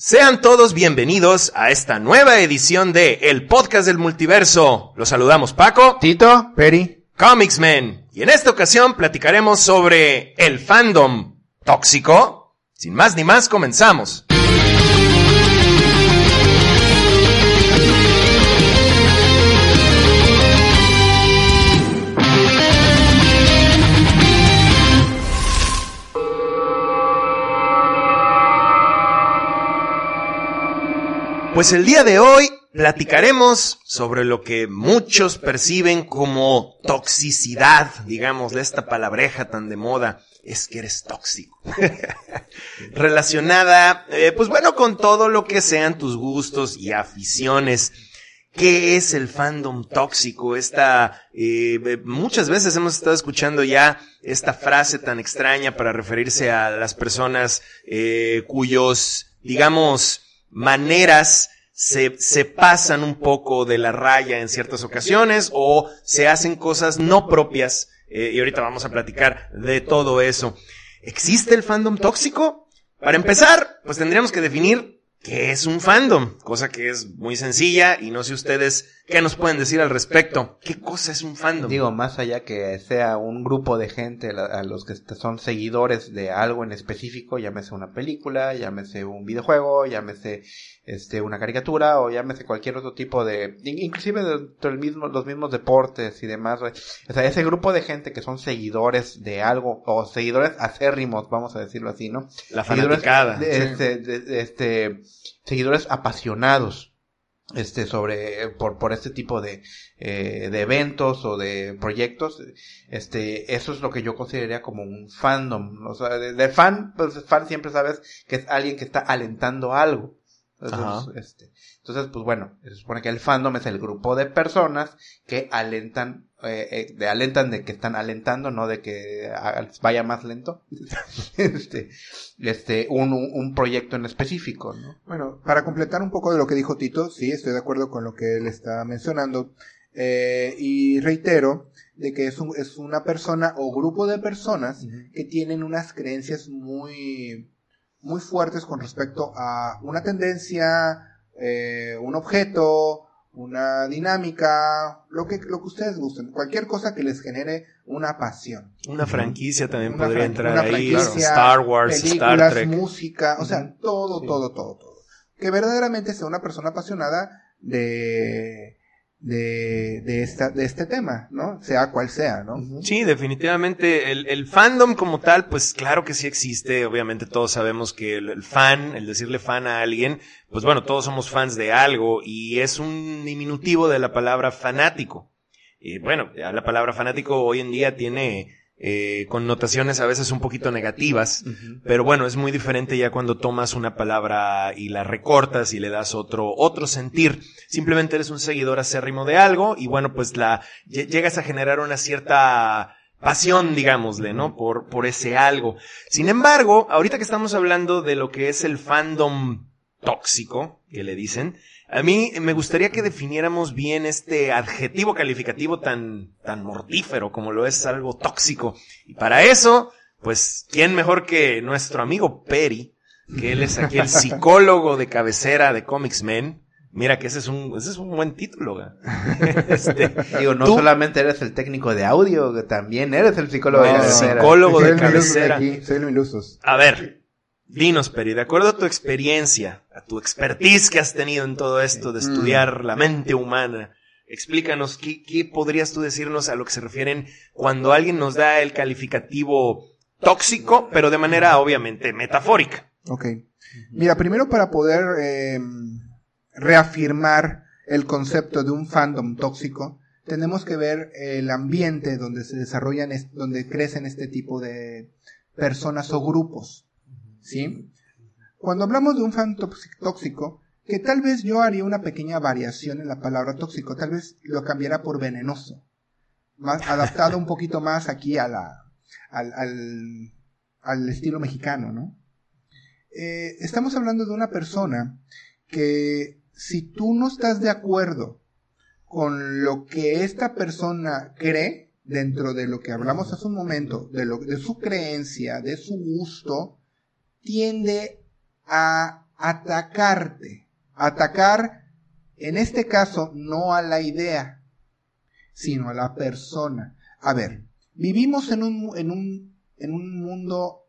Sean todos bienvenidos a esta nueva edición de El Podcast del Multiverso. Los saludamos Paco, Tito, Peri. Comics Men. Y en esta ocasión platicaremos sobre el fandom tóxico. Sin más ni más, comenzamos. Pues el día de hoy platicaremos sobre lo que muchos perciben como toxicidad, digamos, de esta palabreja tan de moda, es que eres tóxico. Relacionada, eh, pues bueno, con todo lo que sean tus gustos y aficiones. ¿Qué es el fandom tóxico? Esta, eh, muchas veces hemos estado escuchando ya esta frase tan extraña para referirse a las personas eh, cuyos, digamos, maneras se, se pasan un poco de la raya en ciertas ocasiones o se hacen cosas no propias. eh, y ahorita vamos a platicar de todo eso. ¿Existe el fandom tóxico? Para empezar, pues tendríamos que definir qué es un fandom, cosa que es muy sencilla y no sé ustedes qué nos pueden decir al respecto. ¿Qué cosa es un fandom? Digo, más allá que sea un grupo de gente a los que son seguidores de algo en específico, llámese una película, llámese un videojuego, llámese este una caricatura o llámese cualquier otro tipo de, in- inclusive dentro del mismo, los mismos deportes y demás. O sea, ese grupo de gente que son seguidores de algo o seguidores acérrimos, vamos a decirlo así, ¿no? La seguidores fanaticada. de- este, de- de- este, seguidores apasionados este sobre por por este tipo de eh, de eventos o de proyectos este eso es lo que yo consideraría como un fandom o sea de, de fan pues fan siempre sabes que es alguien que está alentando algo entonces, Ajá. este, entonces pues bueno se supone que el fandom es el grupo de personas que alentan eh, eh, de alentan de que están alentando no de que vaya más lento este este un, un, un proyecto en específico no Bueno, para completar un poco de lo que dijo Tito, sí, estoy de acuerdo con lo que él está mencionando. eh, y reitero de que es, un- es una persona o grupo de personas que tienen unas creencias muy, muy fuertes con respecto a una tendencia, eh, un objeto, una dinámica, lo que, lo que ustedes gusten, cualquier cosa que les genere una pasión. Una franquicia también Una podría entrar una ahí. franquicia, Star Wars, películas, Star Trek. música, o sea, todo, Sí. todo, todo, todo. Que verdaderamente sea una persona apasionada de, de, de esta, de este tema, ¿no? Sea cual sea, ¿no? Sí, definitivamente. El, el fandom como tal, pues claro que sí existe. Obviamente todos sabemos que el, el fan, el decirle fan a alguien, pues bueno, todos somos fans de algo y es un diminutivo de la palabra fanático. Y bueno, ya la palabra fanático hoy en día tiene eh, connotaciones a veces un poquito negativas. Pero bueno, es muy diferente ya cuando tomas una palabra y la recortas y le das otro, otro sentir. Simplemente eres un seguidor acérrimo de algo y bueno, pues la, lle- llegas a generar una cierta pasión, digámosle, ¿no? Por, por ese algo. Sin embargo, ahorita que estamos hablando de lo que es el fandom tóxico, que le dicen, a mí me gustaría que definiéramos bien este adjetivo calificativo tan, tan mortífero como lo es algo tóxico. Y para eso, pues, ¿quién mejor que nuestro amigo Perry? Que él es aquí el psicólogo de cabecera de Comics Men. Mira que ese es un, ese es un buen título, güey. Este, Digo, no Tú- solamente eres el técnico de audio, que también eres el psicólogo de cabecera. psicólogo de Soy el Milusos cabecera. aquí, soy el Milusos. A ver, dinos, Peri, de acuerdo a tu experiencia, a tu expertise que has tenido en todo esto de estudiar la mente humana, explícanos qué, qué podrías tú decirnos a lo que se refieren cuando alguien nos da el calificativo tóxico, pero de manera obviamente metafórica. Ok. Mira, primero para poder eh, reafirmar el concepto de un fandom tóxico, tenemos que ver el ambiente donde se desarrollan, es- donde crecen este tipo de personas o grupos. ¿Sí? Cuando hablamos de un tóx- tóxico, que tal vez yo haría una pequeña variación en la palabra tóxico, tal vez lo cambiara por venenoso. Más, adaptado un poquito más aquí a la, al, al, al estilo mexicano, ¿no? Eh, estamos hablando de una persona que si tú no estás de acuerdo con lo que esta persona cree, dentro de lo que hablamos hace un momento, de, lo, de su creencia, de su gusto, tiende a atacarte. Atacar, en este caso, no a la idea, sino a la persona. A ver, vivimos en un, en un, en un mundo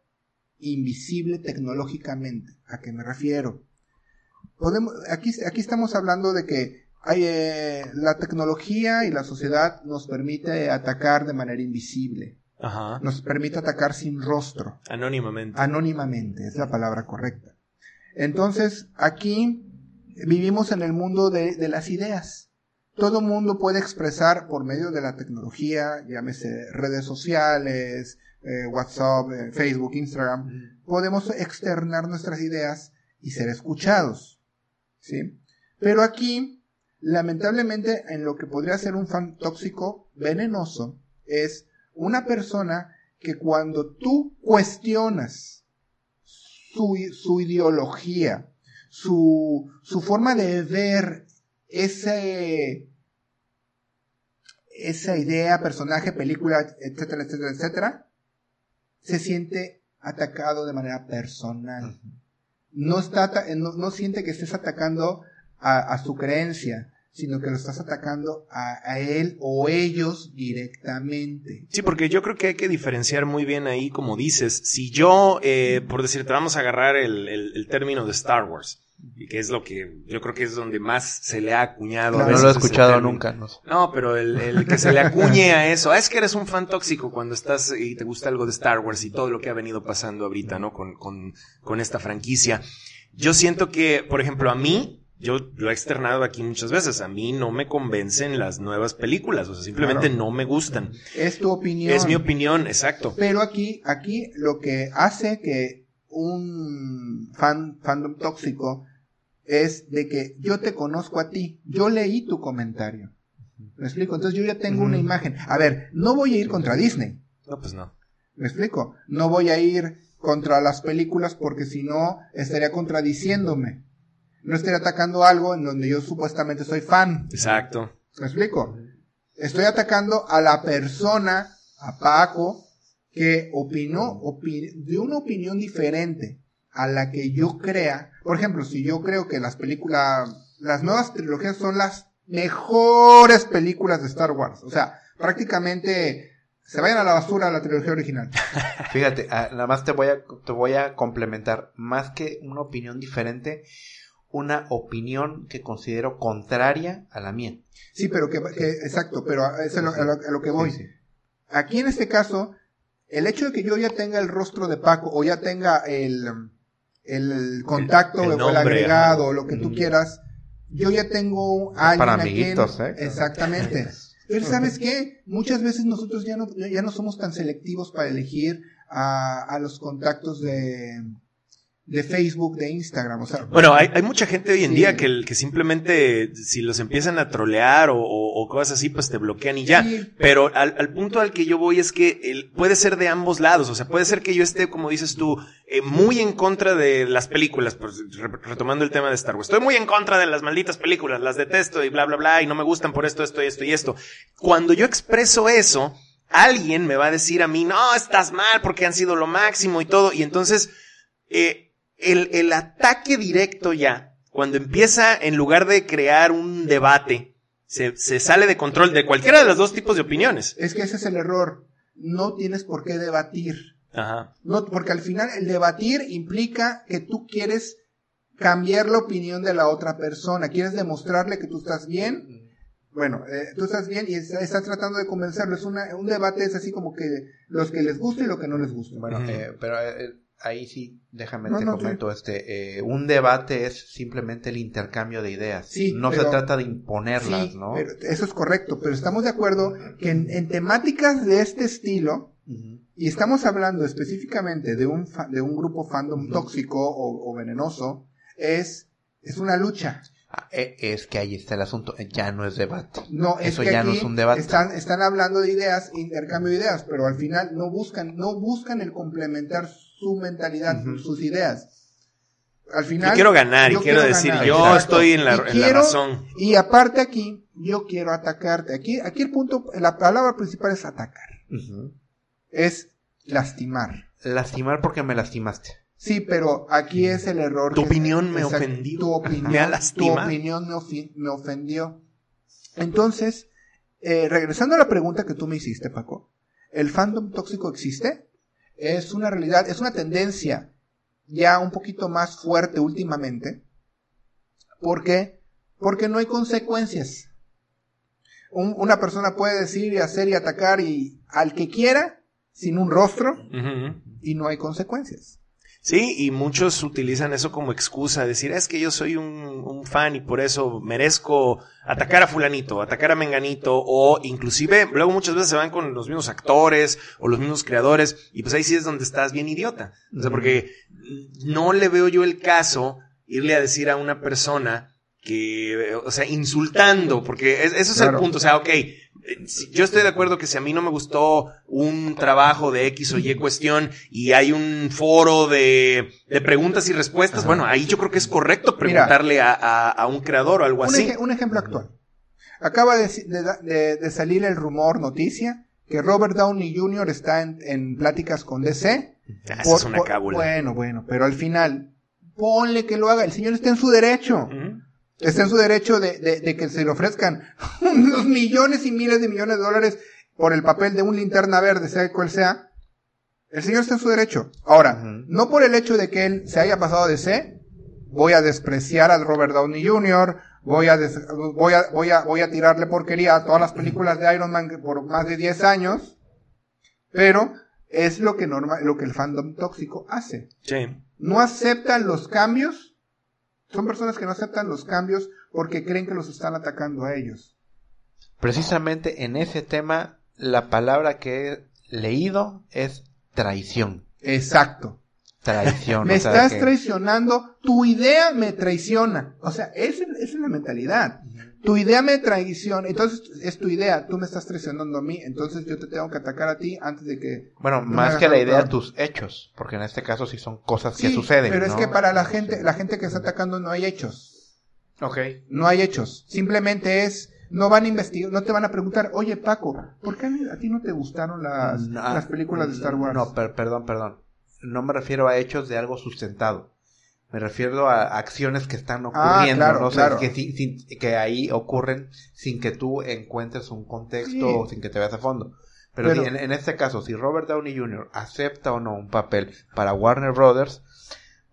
invisible tecnológicamente. ¿A qué me refiero? Podemos, aquí, aquí estamos hablando de que hay, eh, la tecnología y la sociedad nos permite atacar de manera invisible. Ajá. Nos permite atacar sin rostro. Anónimamente. Anónimamente, es la palabra correcta. Entonces, aquí vivimos en el mundo de, de las ideas. Todo mundo puede expresar por medio de la tecnología, llámese redes sociales, eh, WhatsApp, eh, Facebook, Instagram, podemos externar nuestras ideas y ser escuchados. ¿Sí? Pero aquí, lamentablemente, en lo que podría ser un fan tóxico venenoso, es una persona que cuando tú cuestionas su, su ideología, su, su forma de ver ese, esa idea, personaje, película, etcétera, etcétera, etcétera, se siente atacado de manera personal. No, está, no, no siente que estés atacando a, a, su creencia, sino que lo estás atacando a, a, él o ellos directamente. Sí, porque yo creo que hay que diferenciar muy bien ahí, como dices, si yo, eh, por decirte, vamos a agarrar el, el, el término de Star Wars y que es lo que yo creo que es donde más se le ha acuñado. Claro, no lo he escuchado nunca. No, no pero el, el, que se le acuñe a eso, ah, es que eres un fan tóxico cuando estás y te gusta algo de Star Wars y todo lo que ha venido pasando ahorita, ¿no? Con, con, con esta franquicia. Yo siento que, por ejemplo, a mí, yo lo he externado aquí muchas veces, a mí no me convencen las nuevas películas, o sea, simplemente claro. no me gustan. Es tu opinión. Es mi opinión, exacto. Pero aquí, aquí lo que hace que un fan, fandom tóxico es de que yo te conozco a ti, yo leí tu comentario. ¿Me explico? Entonces yo ya tengo una imagen. A ver, no voy a ir contra Disney. No, pues no. ¿Me explico? No voy a ir contra las películas porque si no estaría contradiciéndome. No estaría atacando algo en donde yo supuestamente soy fan. Exacto. ¿Me explico? Estoy atacando a la persona, a Paco, que opinó, opi de una opinión diferente a la que yo crea. Por ejemplo, si yo creo que las películas, las nuevas trilogías son las mejores películas de Star Wars. O sea, prácticamente se vayan a la basura la trilogía original. Fíjate, nada más te voy a, te voy a complementar. Más que una opinión diferente, una opinión que considero contraria a la mía. Sí, pero que, que exacto, pero eso es lo, a, lo, a lo que voy. Sí, sí. Aquí en este caso, el hecho de que yo ya tenga el rostro de Paco o ya tenga el, el contacto el, el o el agregado o lo que tú quieras, yo ya tengo a alguien Para amiguitos, quien, ¿eh? Exactamente. Pero ¿sabes qué? Muchas veces nosotros ya no, ya no somos tan selectivos para elegir a, a los contactos de, de Facebook, de Instagram. O sea, bueno, hay, hay mucha gente hoy en sí. día que, que simplemente si los empiezan a trolear o, o, o cosas así, pues te bloquean y ya. Sí. Pero al, al, punto al que yo voy es que el, puede ser de ambos lados. O sea, puede ser que yo esté, como dices tú, eh, muy en contra de las películas, pues, retomando el tema de Star Wars. Estoy muy en contra de las malditas películas, las detesto y bla, bla, bla, y no me gustan por esto, esto, esto y esto. Cuando yo expreso eso, alguien me va a decir a mí, no, estás mal porque han sido lo máximo y todo. Y entonces, eh, el, el ataque directo ya, cuando empieza, en lugar de crear un debate, se, se sale de control de cualquiera de los dos tipos de opiniones. Es que ese es el error. No tienes por qué debatir. Ajá. No, porque al final el debatir implica que tú quieres cambiar la opinión de la otra persona. Quieres demostrarle que tú estás bien. Bueno, eh, tú estás bien y estás, estás tratando de convencerlo. Es una, un debate es así como que los que les gusta y lo que no les gusta. Bueno, uh -huh. eh, pero eh, ahí sí, déjame no, te no, comento, este, eh, un debate es simplemente el intercambio de ideas. Sí, no pero, se trata de imponerlas, sí, ¿no? Pero eso es correcto, pero estamos de acuerdo que en, en temáticas de este estilo, uh -huh. y estamos hablando específicamente de un, de un grupo fandom uh -huh. tóxico o, o, venenoso, es, es una lucha. Ah, e, es que ahí está el asunto, ya no es debate. No, es eso que ya no es un debate. Están, están hablando de ideas, intercambio de ideas, pero al final no buscan, no buscan el complementar su mentalidad, uh -huh. sus ideas. Al final. Yo quiero ganar yo y quiero, quiero decir, ganar. yo Exacto. estoy en la, en quiero, la, razón. Y aparte aquí, yo quiero atacarte. Aquí, aquí el punto, la palabra principal es atacar. Uh -huh. Es lastimar. Lastimar porque me lastimaste. Sí, pero aquí es el error. Tu opinión me exacto, ofendió. Tu opinión, Me ha tu lastimado. opinión me, ofi- me ofendió. Entonces, eh, regresando a la pregunta que tú me hiciste, Paco, ¿el fandom tóxico existe? Es una realidad, es una tendencia ya un poquito más fuerte últimamente. ¿Por qué? Porque no hay consecuencias. Un- una persona puede decir y hacer y atacar y al que quiera sin un rostro y no hay consecuencias. Sí, y muchos utilizan eso como excusa, decir, es que yo soy un, un fan y por eso merezco atacar a fulanito, atacar a menganito, o inclusive luego muchas veces se van con los mismos actores o los mismos creadores, y pues ahí sí es donde estás bien idiota. O sea, porque no le veo yo el caso irle a decir a una persona que, o sea, insultando, porque es- eso es Claro. el punto, o sea, ok, yo estoy de acuerdo que si a mí no me gustó un trabajo de X o Y cuestión y hay un foro de, de preguntas y respuestas, bueno, ahí yo creo que es correcto preguntarle a, a- a un creador o algo Un, así. un ejemplo actual. Acaba de, de- de- salir el rumor, noticia, que Robert Downey Jr. está en, en pláticas con DC. Ah, Por- es una por- cábula. Bueno, bueno, pero al final, ponle que lo haga. El señor está en su derecho. Está en su derecho de, de- de que se le ofrezcan unos millones y miles de millones de dólares por el papel de un linterna verde, sea cual sea. El señor está en su derecho. Ahora, no por el hecho de que él se haya pasado de C, voy a despreciar al Robert Downey Jr., voy a, des- voy a, voy a, voy a tirarle porquería a todas las películas de Iron Man por más de 10 años, pero es lo que normal, lo que el fandom tóxico hace Sí. no aceptan los cambios. Son personas que no aceptan los cambios porque creen que los están atacando a ellos. Precisamente en ese tema, la palabra que he leído es traición. Exacto. Traición. me estás que- traicionando, tu idea me traiciona. O sea, esa, esa es la mentalidad. Tu idea me traiciona, entonces es tu idea, tú me estás traicionando a mí, entonces yo te tengo que atacar a ti antes de que... Bueno, más que la idea, peor. tus hechos. Porque en este caso sí son cosas que suceden. Pero es que para la gente, la gente que está atacando no hay hechos. Ok. No hay hechos. Simplemente es, no van a investigar, no te van a preguntar, oye Paco, ¿por qué a ti no te gustaron las, No, las películas de Star Wars? No, per- perdón, perdón. No me refiero a hechos de algo sustentado. Me refiero a acciones que están Ah, ocurriendo, claro, ¿no? O sea, claro. que, sin- sin- que ahí ocurren sin que tú encuentres un contexto Sí. o sin que te veas a fondo. Pero, Pero- si en, en este caso, si Robert Downey Jr. acepta o no un papel para Warner Brothers,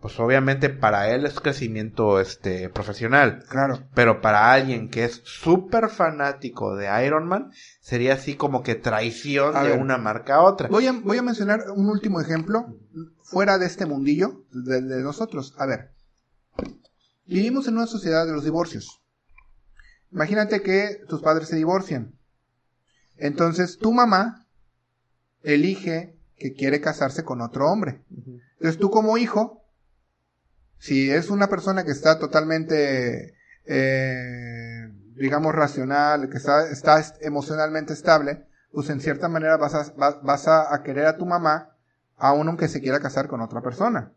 pues obviamente para él es crecimiento este profesional. Claro. Pero para alguien que es súper fanático de Iron Man, sería así como que traición A de ver. una marca a otra. Voy a, voy a mencionar un último ejemplo fuera de este mundillo de, de nosotros. A ver, vivimos en una sociedad de los divorcios. Imagínate que tus padres se divorcian. Entonces tu mamá elige que quiere casarse con otro hombre. Entonces tú como hijo, si es una persona que está totalmente, eh, digamos, racional, que está, está est- emocionalmente estable, pues en cierta manera vas a, va- vas a, a querer a tu mamá, aun aunque se quiera casar con otra persona.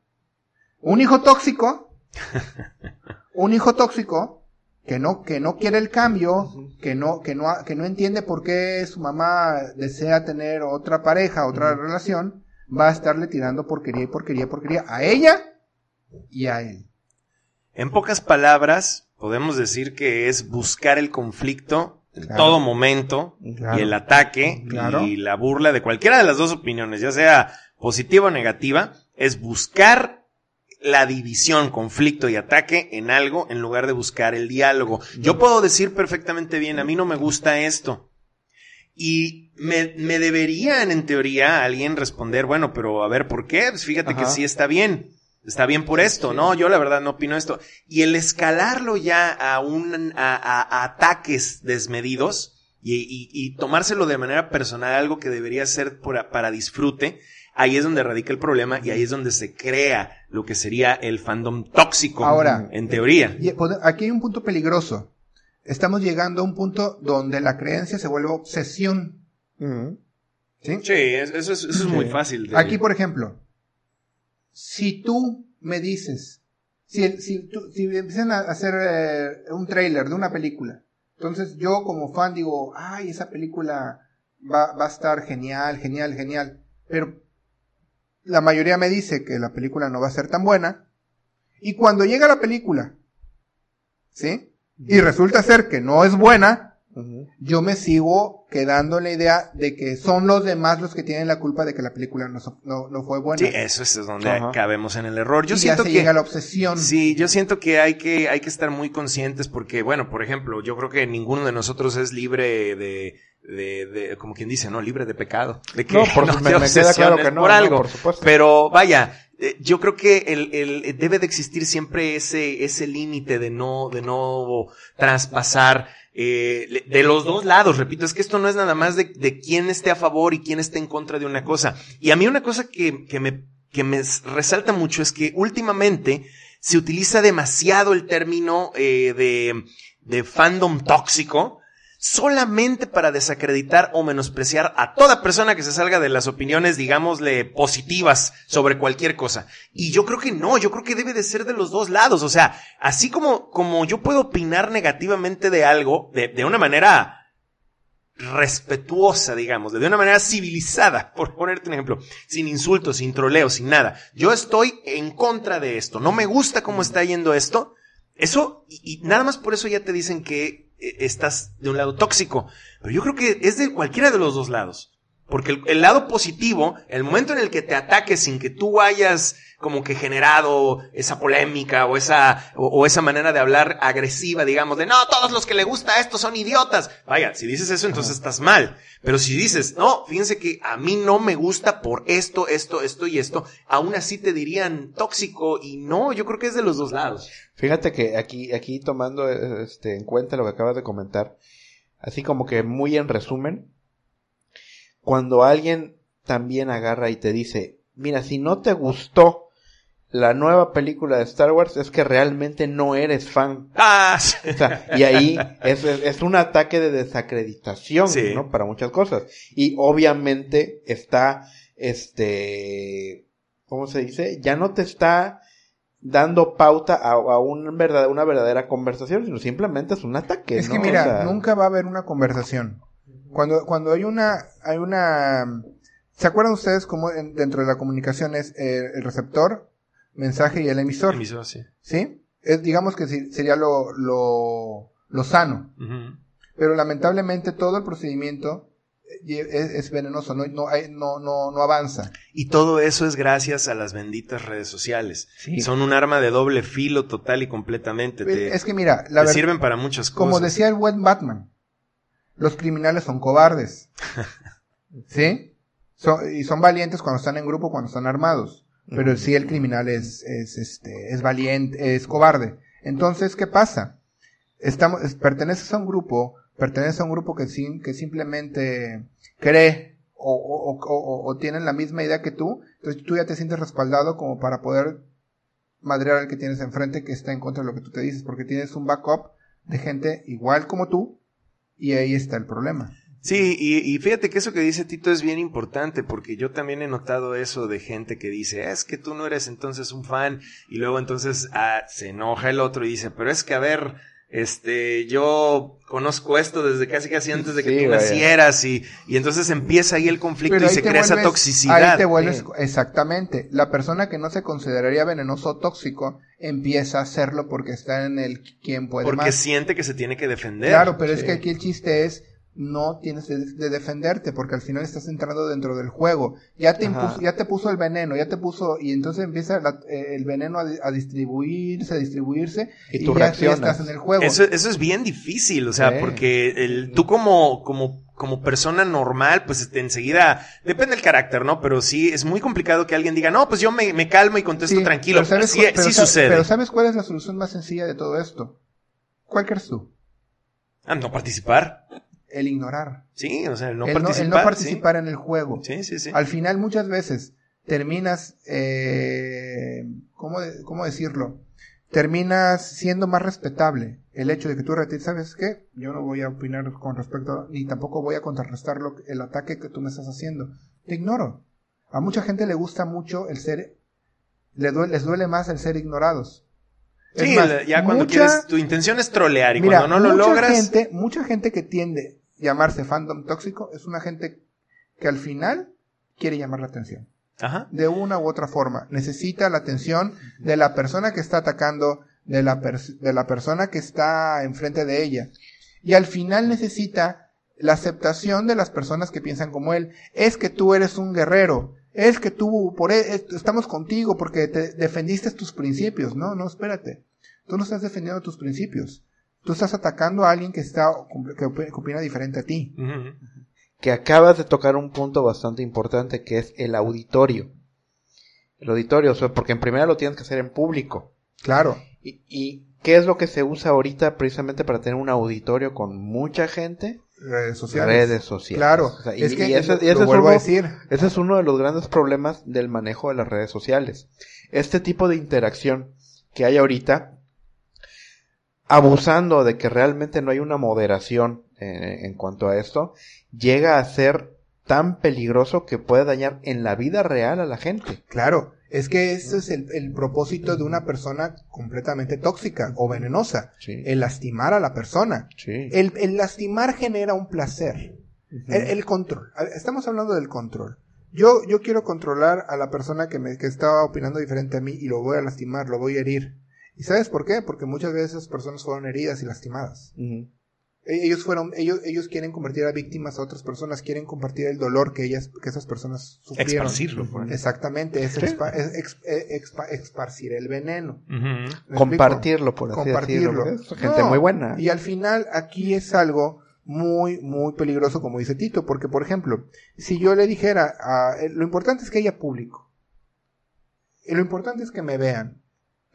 Un hijo tóxico, un hijo tóxico, que no, que no quiere el cambio, que no, que no, que no entiende por qué su mamá desea tener otra pareja, otra relación, va a estarle tirando porquería y porquería y porquería a ella y a él. En pocas palabras, podemos decir que es buscar el conflicto en todo momento Claro. y el ataque Claro. y la burla de cualquiera de las dos opiniones, ya sea positiva o negativa, es buscar la división, conflicto y ataque en algo en lugar de buscar el diálogo. Yo puedo decir perfectamente bien, a mí no me gusta esto. Y me, me deberían, en teoría, alguien responder, bueno, pero a ver, ¿por qué? Pues fíjate que sí está bien. Está bien por esto, ¿no? Yo la verdad no opino esto. Y el escalarlo ya a un, a, a- a ataques desmedidos y, y- y tomárselo de manera personal, algo que debería ser por- para disfrute, ahí es donde radica el problema y ahí es donde se crea lo que sería el fandom tóxico. Ahora, en teoría. Y pode- aquí hay un punto peligroso. Estamos llegando a un punto donde la creencia se vuelve obsesión. ¿Sí? Sí, es- eso es, eso es muy fácil. de- Aquí, por ejemplo, si tú me dices, si, si, tú- si empiezan a hacer eh, un trailer de una película, entonces yo como fan digo, ay, esa película va, va a estar genial, genial, genial, pero la mayoría me dice que la película no va a ser tan buena. Y cuando llega la película, ¿sí? Y resulta ser que no es buena, yo me sigo quedando en la idea de que son los demás los que tienen la culpa de que la película no, no, no fue buena. Sí, eso es donde Ajá. cabemos en el error. Yo y siento ya se que llega la obsesión. Sí, yo siento que hay que hay que estar muy conscientes porque bueno, por ejemplo, yo creo que ninguno de nosotros es libre de de, de como quien dice, no, libre de pecado, de que No, por no su- te me, me queda claro obsesiones que no, por no, algo. por supuesto. Pero vaya, eh, yo creo que el, el debe de existir siempre ese ese límite de no de no traspasar eh, de los dos lados, repito, es que esto no es nada más de, de quién esté a favor y quién esté en contra de una cosa. Y a mí una cosa que, que me, que me resalta mucho es que últimamente se utiliza demasiado el término eh, de, de fandom tóxico solamente para desacreditar o menospreciar a toda persona que se salga de las opiniones, digámosle, positivas sobre cualquier cosa. Y yo creo que no, yo creo que debe de ser de los dos lados. O sea, así como, como yo puedo opinar negativamente de algo, de, de una manera respetuosa, digamos, de una manera civilizada, por ponerte un ejemplo, sin insultos, sin troleos, sin nada. Yo estoy en contra de esto, no me gusta cómo está yendo esto. Eso, y, y nada más por eso ya te dicen que estás de un lado tóxico. Pero yo creo que es de cualquiera de los dos lados. Porque el, el lado positivo, el momento en el que te ataques sin que tú hayas como que generado esa polémica o esa, o, o esa manera de hablar agresiva, digamos, de no, todos los que le gusta esto son idiotas. Vaya, si dices eso, entonces estás mal. Pero si dices, no, fíjense que a mí no me gusta por esto, esto, esto y esto, aún así te dirían tóxico y no, yo creo que es de los dos lados. Fíjate que aquí, aquí tomando este, en cuenta lo que acabas de comentar, así como que muy en resumen, cuando alguien también agarra y te dice, mira, si no te gustó la nueva película de Star Wars, es que realmente no eres fan. Ah, sí. O sea, y ahí es, es- es un ataque de desacreditación, Sí. ¿no? Para muchas cosas. Y obviamente está, este, ¿cómo se dice? Ya no te está dando pauta a, a un verdad- una verdadera conversación, sino simplemente es un ataque. Es que ¿no? mira, O sea, nunca va a haber una conversación. Cuando, cuando hay una, hay una, ¿se acuerdan ustedes cómo en- dentro de la comunicación es eh, el receptor, mensaje y el emisor? Emisor, sí. ¿Sí? Es, digamos que sería lo, lo, lo sano. Pero lamentablemente todo el procedimiento eh, es, es venenoso, no, no, hay- no, no, no avanza. Y todo eso es gracias a las benditas redes sociales. Sí. Son un arma de doble filo total y completamente. Te, es que mira, la te sirven para muchas cosas. como decía el buen Batman, los criminales son cobardes. ¿Sí? Son- y son valientes cuando están en grupo, cuando están armados. Pero sí el criminal es, es, este, es valiente, es cobarde. Entonces, ¿qué pasa? Estamos, es- perteneces a un grupo, perteneces a un grupo que, sim- que simplemente cree o, o, o, o- o tienen la misma idea que tú, entonces tú ya te sientes respaldado como para poder madrear al que tienes enfrente que está en contra de lo que tú te dices, porque tienes un backup de gente igual como tú, y ahí está el problema. Sí, y, fíjate que eso que dice Tito es bien importante, porque yo también he notado eso de gente que dice, es que tú no eres entonces un fan, y luego entonces ah, se enoja el otro y dice, pero es que a ver, este, yo conozco esto desde casi casi antes de que Sí, tú nacieras, y, y entonces empieza ahí el conflicto Pero y se crea esa toxicidad. Ahí te vuelves, Sí. exactamente. La persona que no se consideraría venenoso o tóxico empieza a hacerlo porque está en el quien puede porque más. siente que se tiene que defender. Claro, pero es que aquí el chiste es no tienes de, de defenderte porque al final estás entrando dentro del juego. Ya te impuso, ya te puso el veneno, ya te puso y entonces empieza la- eh, el veneno a, di- a distribuirse, a distribuirse Y y, tú ya, ya reaccionas. estás en el juego. Eso, eso es bien difícil, o sea, Sí. porque el, tú como, como, como persona normal, pues este, enseguida, depende del carácter, ¿no? Pero sí, es muy complicado que alguien diga, no, pues yo me, me calmo y contesto Sí, tranquilo. pero ¿sabes sí pero sucede. Pero ¿sabes cuál es la solución más sencilla de todo esto? ¿Cuál crees tú? Ah, no participar. El ignorar. Sí, o sea, el no el, no, el participar. no participar en el juego. Sí, sí, sí. Al final muchas veces terminas, eh, ¿cómo, de- ¿cómo decirlo? Terminas siendo más respetable. El hecho de que tú retires, ¿sabes qué? Yo no voy a opinar con respecto, a- ni tampoco voy a contrarrestar lo, el ataque que tú me estás haciendo. Te ignoro. A mucha gente le gusta mucho el ser, le duele, les duele más el ser ignorados. Sí, más, ya cuando mucha- quieres, tu intención es trolear y Mira, cuando no lo mucha logras. Gente, mucha gente que tiende llamarse fandom tóxico es una gente que al final quiere llamar la atención. Ajá. de una u otra forma. Necesita la atención de la persona que está atacando, de la, de la persona que está enfrente de ella. Y al final necesita la aceptación de las personas que piensan como él. Es que tú eres un guerrero. Es que tú, por e- es- estamos contigo porque te defendiste tus principios. No, no, espérate. Tú no estás defendiendo tus principios. Tú estás atacando a alguien que está, que op- que opina diferente a ti. Que acabas de tocar un punto bastante importante que es el auditorio. El auditorio, o sea, porque en primera lo tienes que hacer en público. Claro. ¿Y, y qué es lo que se usa ahorita precisamente para tener un auditorio con mucha gente? Redes sociales. Redes sociales. Claro. O sea, y- es que y ese- lo- y ese lo es vuelvo a uno- decir. Ese es uno de los grandes problemas del manejo de las redes sociales. Este tipo de interacción que hay ahorita, abusando de que realmente no hay una moderación eh, en cuanto a esto, llega a ser tan peligroso que puede dañar en la vida real a la gente. Claro, es que ese es el, el propósito de una persona completamente tóxica o venenosa, Sí. el lastimar a la persona. Sí. El, el lastimar genera un placer. El, el control. Estamos hablando del control. Yo, yo quiero controlar a la persona que me que está opinando diferente a mí y lo voy a lastimar, lo voy a herir. ¿Y sabes por qué? Porque muchas veces esas personas fueron heridas y lastimadas. E- Ellos fueron, ellos, ellos quieren convertir a víctimas a otras personas, quieren compartir el dolor que ellas, que esas personas sufrieron. Esparcirlo. por ahí. Exactamente, es, expa- es ex- eh, expa- esparcir el veneno. Compartirlo, por así Compartirlo. decirlo. gente No, muy buena. Y al final aquí es algo muy, muy peligroso, como dice Tito, porque por ejemplo, si yo le dijera, a- eh, lo importante es que haya público. Y lo importante es que me vean.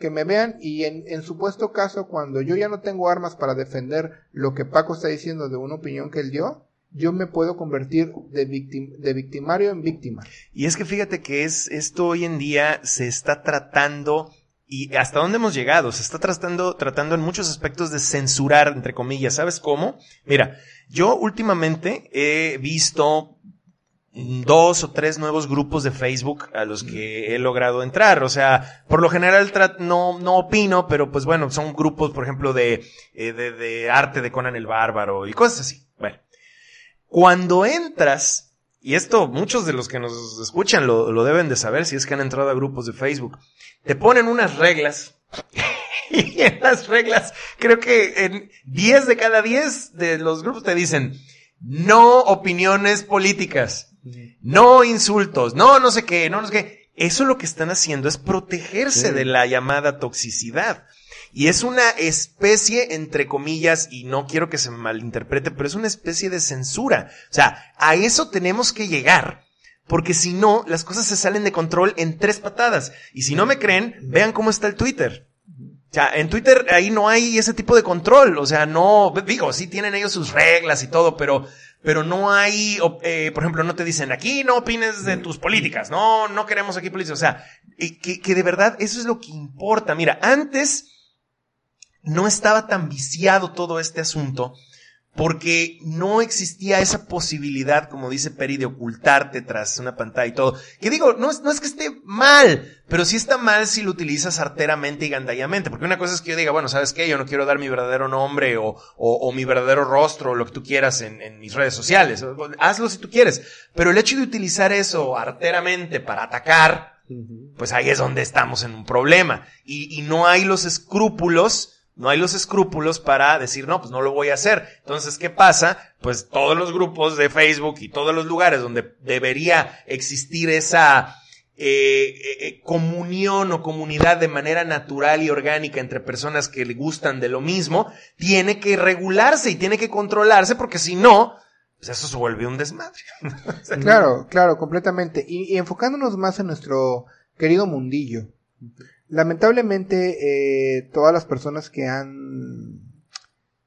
Que me vean y en, supuesto caso, cuando yo ya no tengo armas para defender lo que Paco está diciendo de una opinión que él dio, yo me puedo convertir de, victim- de victimario en víctima. Y es que fíjate que es esto hoy en día se está tratando y hasta dónde hemos llegado, se está tratando tratando en muchos aspectos de censurar entre comillas, ¿sabes cómo? Mira, yo últimamente he visto dos o tres nuevos grupos de Facebook a los que he logrado entrar. O sea, por lo general no, no opino, pero pues bueno, son grupos, por ejemplo, de, eh, de, de arte de Conan el Bárbaro y cosas así. Bueno, cuando entras, y esto muchos de los que nos escuchan lo, lo deben de saber si es que han entrado a grupos de Facebook, te ponen unas reglas. y en las reglas, creo que en 10 de cada 10 de los grupos te dicen, no opiniones políticas, no insultos, no no sé qué, no no sé qué. Eso lo que están haciendo es protegerse Sí. de la llamada toxicidad. Y es una especie, entre comillas, y no quiero que se malinterprete, pero es una especie de censura. O sea, a eso tenemos que llegar. Porque si no, las cosas se salen de control en tres patadas. Y si no me creen, vean cómo está el Twitter. O sea, en Twitter ahí no hay ese tipo de control. O sea, no, digo, sí tienen ellos sus reglas y todo, pero, pero no hay, eh, por ejemplo, no te dicen aquí no opines de tus políticas. No, no queremos aquí políticas. O sea, que de verdad eso es lo que importa. Mira, antes no estaba tan viciado todo este asunto porque no existía esa posibilidad, como dice Peri, de ocultarte tras una pantalla y todo. Que digo, no es, no es que esté mal, pero sí está mal si lo utilizas arteramente y gandallamente. Porque una cosa es que yo diga, bueno, ¿sabes qué? Yo no quiero dar mi verdadero nombre o, o, o mi verdadero rostro o lo que tú quieras en, en mis redes sociales. Hazlo si tú quieres. Pero el hecho de utilizar eso arteramente para atacar, pues ahí es donde estamos en un problema. Y, y no hay los escrúpulos, no hay los escrúpulos para decir, no, pues no lo voy a hacer. Entonces, ¿qué pasa? Pues todos los grupos de Facebook y todos los lugares donde debería existir esa eh, eh, eh, comunión o comunidad de manera natural y orgánica entre personas que le gustan de lo mismo, tiene que regularse y tiene que controlarse porque si no, pues eso se vuelve un desmadre. Claro, claro, completamente. Y, y enfocándonos más en nuestro querido mundillo. Lamentablemente, eh, todas las personas que han,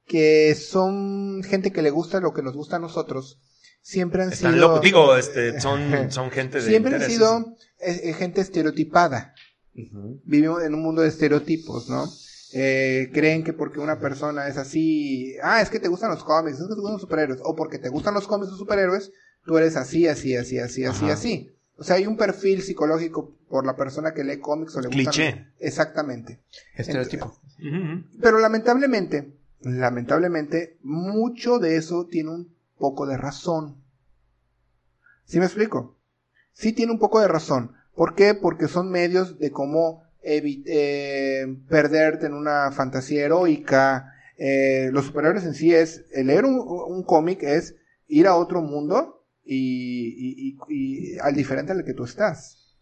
que son gente que le gusta lo que nos gusta a nosotros, siempre han Están sido, locos. Digo, este, son, son gente de siempre han sido eh, gente estereotipada. Vivimos en un mundo de estereotipos, ¿no? Eh, creen que porque una persona es así, ah, es que te gustan los cómics, es que te gustan los superhéroes, o porque te gustan los cómics o superhéroes, tú eres así, así, así, así, así, Ajá. así. O sea, hay un perfil psicológico por la persona que lee cómics o le gustan. Cliché. Exactamente. Estereotipo. Pero lamentablemente, lamentablemente, mucho de eso tiene un poco de razón. ¿Sí me explico? sí tiene un poco de razón. ¿Por qué? Porque son medios de cómo eh, perderte en una fantasía heroica. Eh, los superhéroes en sí es, leer un, cómic es ir a otro mundo y, al diferente al que tú estás.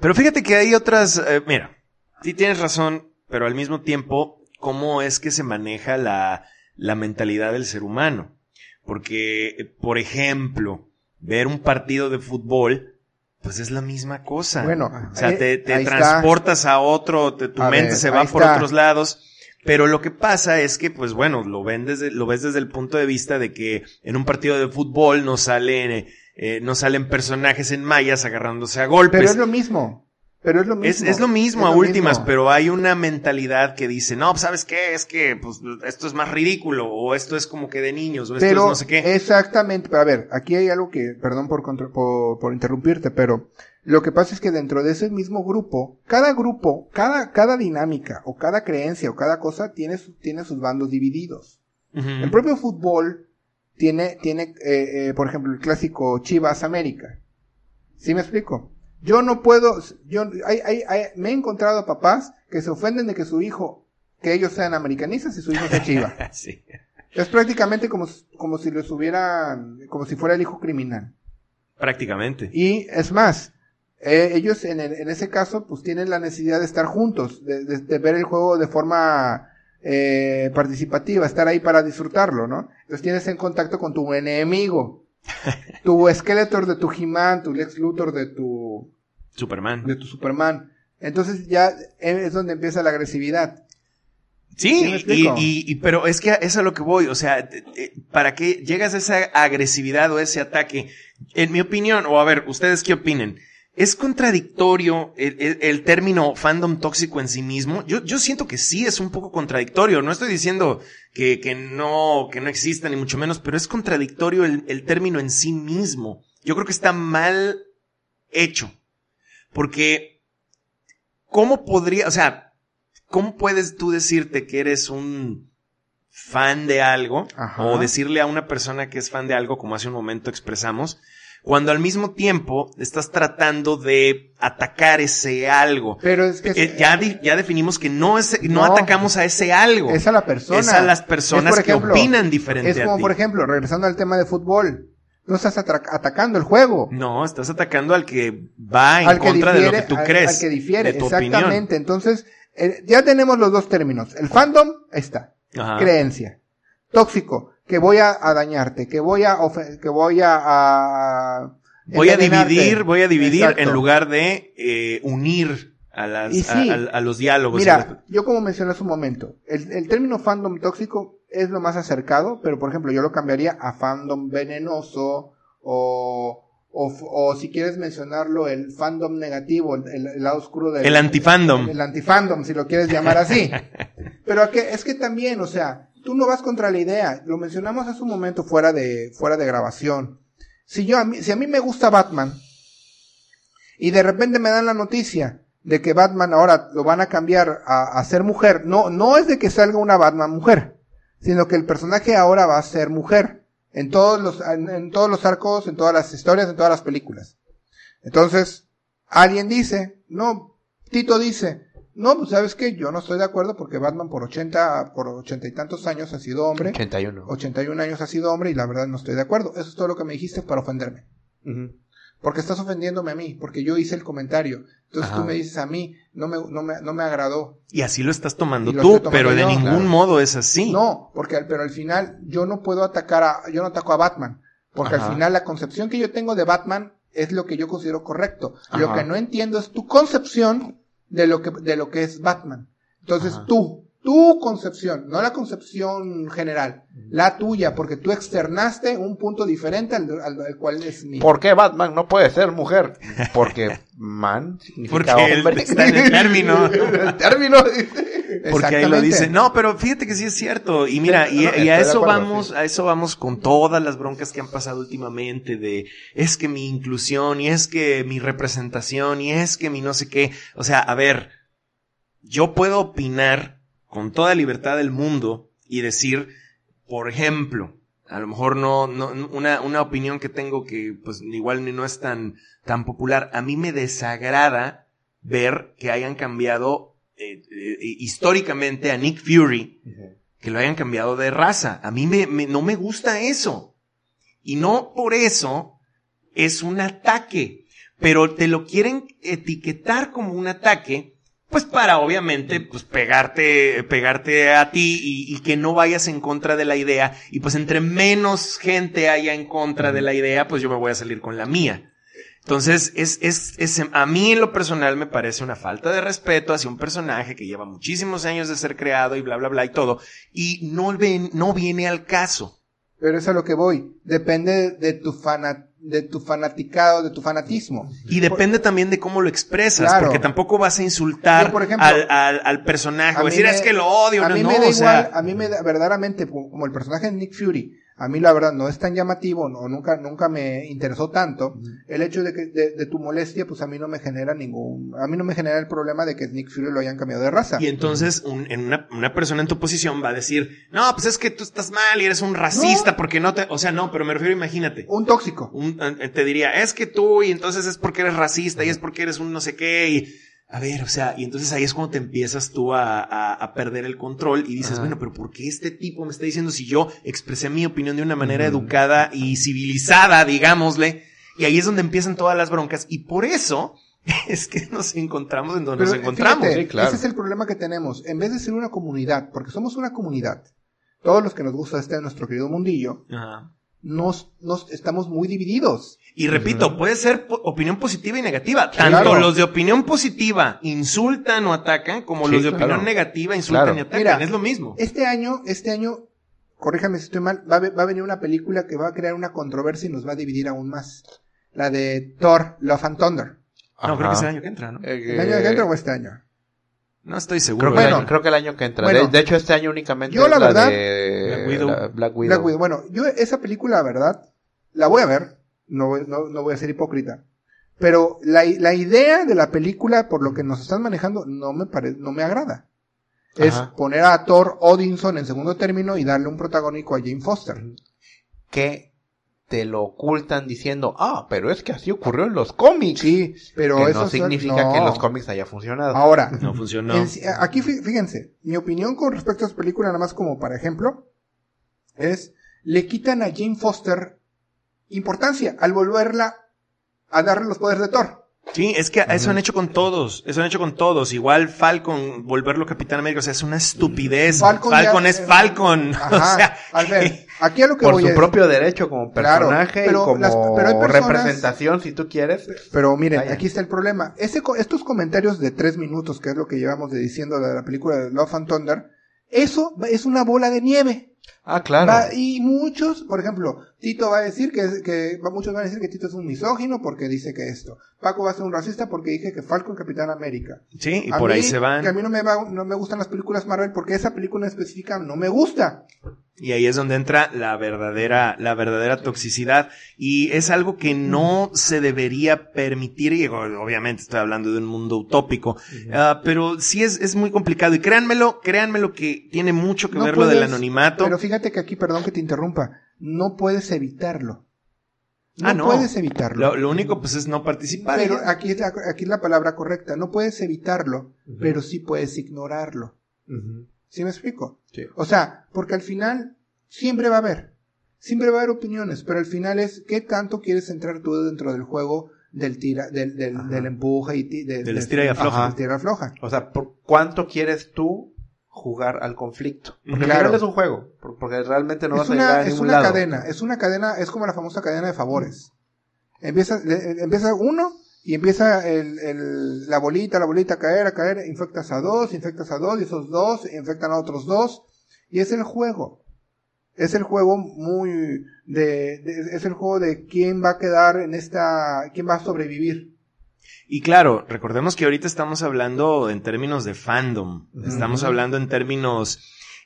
Pero fíjate que hay otras, eh, mira, sí tienes razón, pero al mismo tiempo, ¿cómo es que se maneja la, la mentalidad del ser humano? Porque, por ejemplo, ver un partido de fútbol, pues es la misma cosa. Bueno, o sea, te, transportas a otro, tu mente se va por otros lados. Pero lo que pasa es que, pues bueno, lo, ven desde, lo ves desde el punto de vista de que en un partido de fútbol no salen, eh, no salen personajes en mallas agarrándose a golpes. Pero es lo mismo. Pero es lo mismo. Es, lo mismo a últimas, pero hay una mentalidad que dice, no, pues, ¿sabes qué? Es que pues, esto es más ridículo, o esto es como que de niños, o esto es no sé qué. Exactamente, pero a ver, aquí hay algo que, perdón por, por, por, interrumpirte, pero lo que pasa es que dentro de ese mismo grupo, cada grupo, cada, cada dinámica, o cada creencia, o cada cosa, tiene, tiene sus bandos divididos. El propio fútbol tiene, tiene eh, eh, por ejemplo, el clásico Chivas América. ¿Sí me explico? Yo no puedo, yo, hay, hay, me he encontrado papás que se ofenden de que su hijo, que ellos sean americanistas y su hijo sea chiva. sí. Es prácticamente como, como si les hubieran, como si fuera el hijo criminal. Prácticamente. Y es más, eh, ellos en, en, ese caso pues tienen la necesidad de estar juntos, de, de, ver el juego de forma eh, participativa, estar ahí para disfrutarlo, ¿no? Entonces tienes en contacto con tu enemigo. tu Skeletor de tu He-Man, tu Lex Luthor de tu Superman. De tu Superman. Entonces ya es donde empieza la agresividad. Sí, y, pero es que es a lo que voy, o sea, para que llegas a esa agresividad o ese ataque, en mi opinión, o a ver, ustedes qué opinen, es contradictorio el, término fandom tóxico en sí mismo. Yo, yo siento que sí es un poco contradictorio. No estoy diciendo que, que no, que no exista ni mucho menos, pero es contradictorio el, el término en sí mismo. Yo creo que está mal hecho. Porque, ¿cómo podría, o sea, cómo puedes tú decirte que eres un fan de algo o decirle a una persona que es fan de algo, como hace un momento expresamos, cuando al mismo tiempo estás tratando de atacar ese algo. Pero es que eh, ya, ya definimos que no es no, atacamos a ese algo. Es a la persona. Es a las personas que opinan diferente. Es como por ejemplo, regresando al tema de fútbol. No estás atacando el juego. No, estás atacando al que va en contra de lo que tú crees. Al que difiere, exactamente. Entonces, eh, ya tenemos los dos términos. El fandom está. Creencia. Tóxico, que voy a, dañarte, que voy a, que voy a, voy a dividir, voy a dividir en lugar de eh, unir a, las, a, los diálogos. Mira, yo como mencioné hace un momento, el, el término fandom tóxico es lo más acercado, pero por ejemplo yo lo cambiaría a fandom venenoso o, o, si quieres mencionarlo, el fandom negativo, el, lado oscuro del... El antifandom. El, antifandom, si lo quieres llamar así. pero que, es que también, o sea, tú no vas contra la idea. Lo mencionamos hace un momento fuera de, fuera de grabación. Si yo, a mí, si a mí me gusta Batman, y de repente me dan la noticia de que Batman ahora lo van a cambiar a, a ser mujer, no, no es de que salga una Batman mujer sino que el personaje ahora va a ser mujer en todos los en, todos los arcos, en todas las historias, en todas las películas. Entonces, alguien dice, no, Tito dice, no, pues sabes que yo no estoy de acuerdo porque Batman por 80, por ochenta y tantos años ha sido hombre. 81. 81 años ha sido hombre y la verdad no estoy de acuerdo. Eso es todo lo que me dijiste para ofenderme. Porque estás ofendiéndome a mí, porque yo hice el comentario. Entonces tú me dices a mí, no me, no me, no me agradó. Y así lo estás tomando tú, pero de ningún modo es así. No, porque pero al final yo no puedo atacar a, yo no ataco a Batman. Porque al final la concepción que yo tengo de Batman es lo que yo considero correcto. Lo que no entiendo es tu concepción de lo que, de lo que es Batman. Entonces tú, tu concepción, no la concepción general, la tuya, porque tú externaste un punto diferente al, al, cual es mi. ¿Por qué Batman no puede ser mujer? Porque man significa porque hombre. está en el término. el término. Porque ahí lo dice. No, pero fíjate que sí es cierto. Y mira, y, a eso vamos, a eso vamos con todas las broncas que han pasado últimamente de es que mi inclusión y es que mi representación y es que mi no sé qué. O sea, a ver, yo puedo opinar con toda libertad del mundo y decir, por ejemplo, A lo mejor no, no, una, una opinión que tengo que, pues, igual ni no es tan, tan popular. A mí me desagrada ver que hayan cambiado, eh, eh, históricamente a Nick Fury, que lo hayan cambiado de raza. A mí me, me- no me gusta eso. Y no por eso es un ataque. Pero te lo quieren etiquetar como un ataque, pues para obviamente, pues pegarte, pegarte a ti y, y que no vayas en contra de la idea. Y pues entre menos gente haya en contra de la idea, pues yo me voy a salir con la mía. Entonces, es, es, es, a mí en lo personal me parece una falta de respeto hacia un personaje que lleva muchísimos años de ser creado y bla, bla, bla y todo. Y no, ven, no viene al caso. Pero es a lo que voy. Depende de tu fana, de tu fanaticado, de tu fanatismo. Y depende también de cómo lo expresas, Claro. porque tampoco vas a insultar Yo, por ejemplo, al, al, al personaje A o mí decir, me- es que lo odio, A no, mí no, me da o sea, igual, a mí me da, verdaderamente, como el personaje de Nick Fury, a mí la verdad no es tan llamativo, o nunca, nunca me interesó tanto, el hecho de que, de, de tu molestia, pues a mí no me genera ningún, a mí no me genera el problema de que Nick Fury lo hayan cambiado de raza. Y entonces un- en una, una persona en tu posición va a decir, no, pues es que tú estás mal y eres un racista No. porque no te, o sea, no, pero me refiero, imagínate. Un tóxico. Un- eh, te diría, es que tú y entonces es porque eres racista y es porque eres un no sé qué y, a ver, o sea, y entonces ahí es cuando te empiezas tú a, a- a perder el control y dices, Ajá. bueno, pero ¿por qué este tipo me está diciendo si yo expresé mi opinión de una manera educada y civilizada, digámosle? Y ahí es donde empiezan todas las broncas y por eso es que nos encontramos en donde Pero nos encontramos. fíjate, sí, claro. ese es el problema que tenemos. En vez de ser una comunidad, porque somos una comunidad, todos los que nos gusta este nuestro querido mundillo, Ajá. Nos, nos estamos muy divididos. Y repito, puede ser opinión positiva y negativa. Tanto Claro. los de opinión positiva insultan o atacan, como Sí, los de claro. opinión negativa insultan Claro. y atacan. Mira, es lo mismo. Este año, este año, corríjame si estoy mal, va a, va a venir una película que va a crear una controversia y nos va a dividir aún más. La de Thor, Love and Thunder. No, creo que es el año que entra, ¿no? Eh, ¿El año que entra o este año? No estoy seguro. Creo que, el Bueno. año, creo que el año que entra. Bueno. de, de hecho, este año únicamente Yo, es la la, verdad, de Black Widow. la Black Widow. Black Widow. Bueno, yo esa película, la verdad, la voy a ver. No, voy- no, no voy a ser hipócrita. Pero la, la idea de la película, por lo que nos están manejando, no me pare, no me agrada. Es Ajá. poner a Thor Odinson en segundo término y darle un protagónico a Jane Foster. Que te lo ocultan diciendo, ah, pero es que así ocurrió en los cómics. Sí, pero que eso no significa no. que en los cómics haya funcionado. Ahora, No funcionó. En aquí fí- fíjense, mi opinión con respecto a esta película, nada más como para ejemplo, es le quitan a Jane Foster importancia al volverla a darle los poderes de Thor. Sí, es que eso han hecho con todos. Eso han hecho con todos. Igual Falcon, volverlo Capitán América. O sea, es una estupidez. Falcon, Falcon ya- es Falcon. Ajá. O sea, a ver, aquí a lo que Por voy su es- propio derecho como Claro, personaje pero y como las- pero hay personas- representación, si tú quieres. Pero miren, Vaya. aquí está el problema. Ese, estos comentarios de tres minutos, que es lo que llevamos de diciendo de la película de Love and Thunder, eso va- es una bola de nieve. Ah, claro. Va- y muchos, por ejemplo, Tito va a decir que, que muchos van a decir que Tito es un misógino porque dice que esto. Paco va a ser un racista porque dije que Falcon es Capitán América. sí, y A por mí, ahí se van. Que a mí no me, va- no me gustan las películas Marvel porque esa película en específica no me gusta. Y ahí es donde entra la verdadera, la verdadera toxicidad. Y es algo que no se debería permitir. Y obviamente estoy hablando de un mundo utópico. Ah, pero sí es, es muy complicado. Y créanmelo, créanmelo que tiene mucho que No ver lo del anonimato. Pero fíjate que aquí, perdón que te interrumpa, no puedes evitarlo. No, Ah, no. puedes evitarlo. Lo, lo único pues es no participar. pero aquí es, la, aquí es la palabra correcta. No puedes evitarlo, pero sí puedes ignorarlo. ¿Sí me explico? Sí. O sea, porque al final siempre va a haber, siempre va a haber opiniones, pero al final es qué tanto quieres entrar tú dentro del juego del tira, del, del, del empuje y ti- de- Del de- estira y afloja. Ajá, estira y afloja. O sea, ¿por cuánto quieres tú jugar al conflicto? Porque Claro. es un juego, por- porque realmente no es vas a llegar una, a es ningún una lado. cadena, es una cadena, es como la famosa cadena de favores. Empieza, le- empieza uno y empieza el, el- la bolita, la bolita a caer, a caer, infectas a dos, infectas a dos, y esos dos infectan a otros dos, y es el juego. Es el juego muy de, de- es el juego de quién va a quedar en esta, quién va a sobrevivir. Y claro, recordemos que ahorita estamos hablando en términos de fandom. Estamos hablando en términos,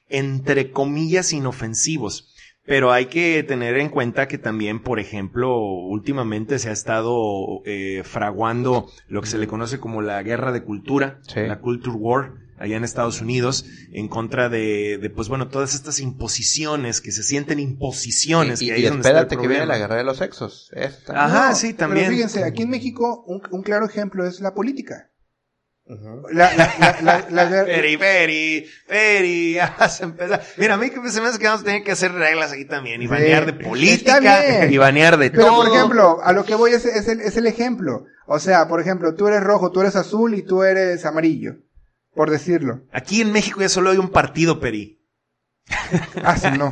entre comillas, inofensivos. Pero hay que tener en cuenta que también, por ejemplo, últimamente se ha estado eh, fraguando lo que se le conoce como la guerra de cultura, Sí. la culture war. Allá en Estados Unidos en contra de, de pues bueno, todas estas imposiciones que se sienten imposiciones. Y, que y ahí es donde está el espérate que viene problema. la guerra de los sexos. Ajá, No, sí, también. Pero fíjense, aquí en México un, un claro ejemplo es la política. Ujú. La, la, la, la, la guerra- Peri, peri, peri. Mira, a mí que se me hace que vamos a tener que hacer reglas aquí también y Sí. banear de Está política y banear de Pero, todo. por ejemplo, a lo que voy es, es, el, es el ejemplo. O sea, por ejemplo, tú eres rojo, tú eres azul y tú eres amarillo. Por decirlo. Aquí en México ya solo hay un partido, Peri. Ah, sí, no.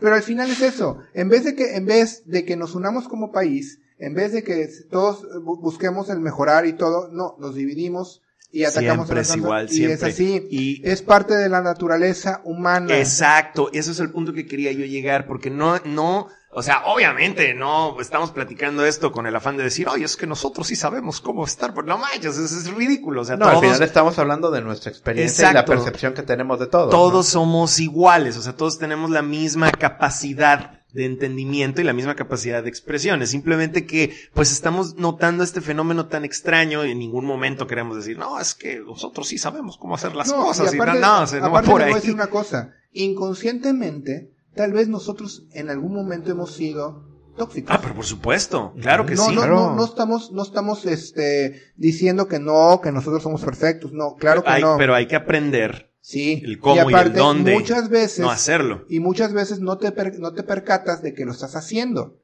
Pero al final es eso. En vez de que, en vez de que nos unamos como país, en vez de que todos bu- busquemos el mejorar y todo, no, nos dividimos y atacamos Siempre a es igual, Y es siempre. así. Y- Es parte de la naturaleza humana. Exacto, eso es el punto que quería yo llegar, porque no, no, o sea, obviamente no estamos platicando esto con el afán de decir, oye, es que nosotros sí sabemos cómo estar, pero no manches, eso es ridículo, o sea, No, al todos, final estamos hablando de nuestra experiencia y la percepción que tenemos de todo. todos somos iguales, o sea, todos tenemos la misma capacidad de entendimiento y la misma capacidad de expresión. Es simplemente que, pues estamos notando este fenómeno tan extraño y en ningún momento queremos decir, no, es que nosotros sí sabemos cómo hacer las No, cosas. y Y aparte, no, no, va aparte por te voy ahí. a decir una cosa. Inconscientemente, tal vez nosotros en algún momento hemos sido tóxicos. Ah, pero por supuesto, claro que no, sí. no, claro. no, no estamos, no estamos, este, diciendo que no, que nosotros somos perfectos. No, claro que Hay- no. Pero hay que aprender sí. el cómo y el dónde Muchas veces, no hacerlo. y muchas veces no te, per- no te percatas de que lo estás haciendo.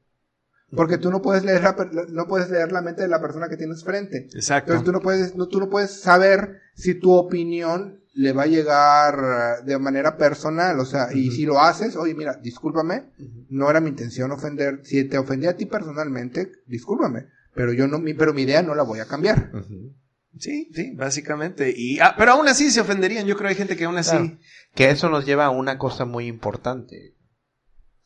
Porque tú no puedes leer la, no puedes leer la mente de la persona que tienes frente. Exacto. Entonces tú no puedes, no, tú no puedes saber si tu opinión le va a llegar de manera personal, o sea, y si lo haces, oye, mira, discúlpame, no era mi intención ofender, si te ofendí a ti personalmente, discúlpame, pero yo no, mi, pero mi idea no la voy a cambiar. Sí, sí, básicamente. Y, ah, pero aún así se ofenderían. Yo creo que hay gente que aún así. Claro. Que eso nos lleva a una cosa muy importante.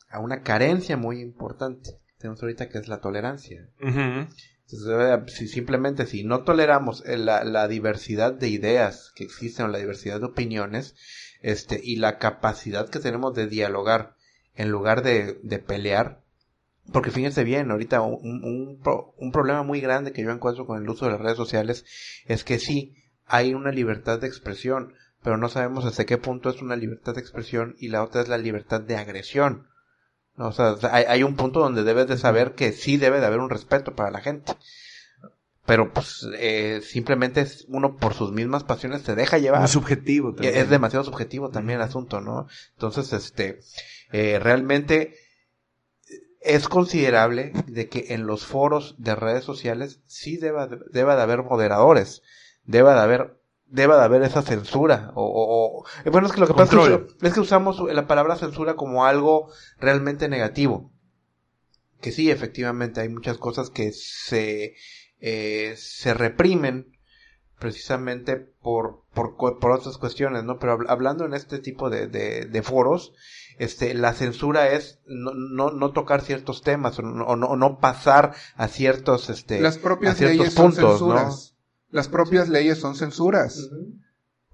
A una carencia muy importante. Tenemos ahorita que es la tolerancia. Entonces, eh, si simplemente si no toleramos eh, la, la diversidad de ideas que existen o la diversidad de opiniones, este, y la capacidad que tenemos de dialogar en lugar de, de pelear, porque fíjense bien, ahorita un, un, pro- un problema muy grande que yo encuentro con el uso de las redes sociales es que sí, hay una libertad de expresión, pero no sabemos hasta qué punto es una libertad de expresión y la otra es la libertad de agresión. O sea, hay, hay un punto donde debes de saber que sí debe de haber un respeto para la gente. Pero pues eh, simplemente es uno por sus mismas pasiones se deja llevar. Muy subjetivo también. es demasiado subjetivo también el asunto, ¿no? Entonces, este, eh, realmente es considerable de que en los foros de redes sociales sí deba, de- deba de haber moderadores, deba de haber, deba de haber esa censura, o, o- o- eh, bueno, es que lo que pasa es que, es que usamos la palabra censura como algo realmente negativo. Que sí, efectivamente, hay muchas cosas que se, eh, se reprimen precisamente por, por, por otras cuestiones, ¿no? Pero habl- hablando en este tipo de, de, de foros, este, la censura es no, no, no tocar ciertos temas o no, o no, pasar a ciertos, este, Las a propias ciertos leyes son puntos, ¿no? censuras. Las propias leyes son censuras.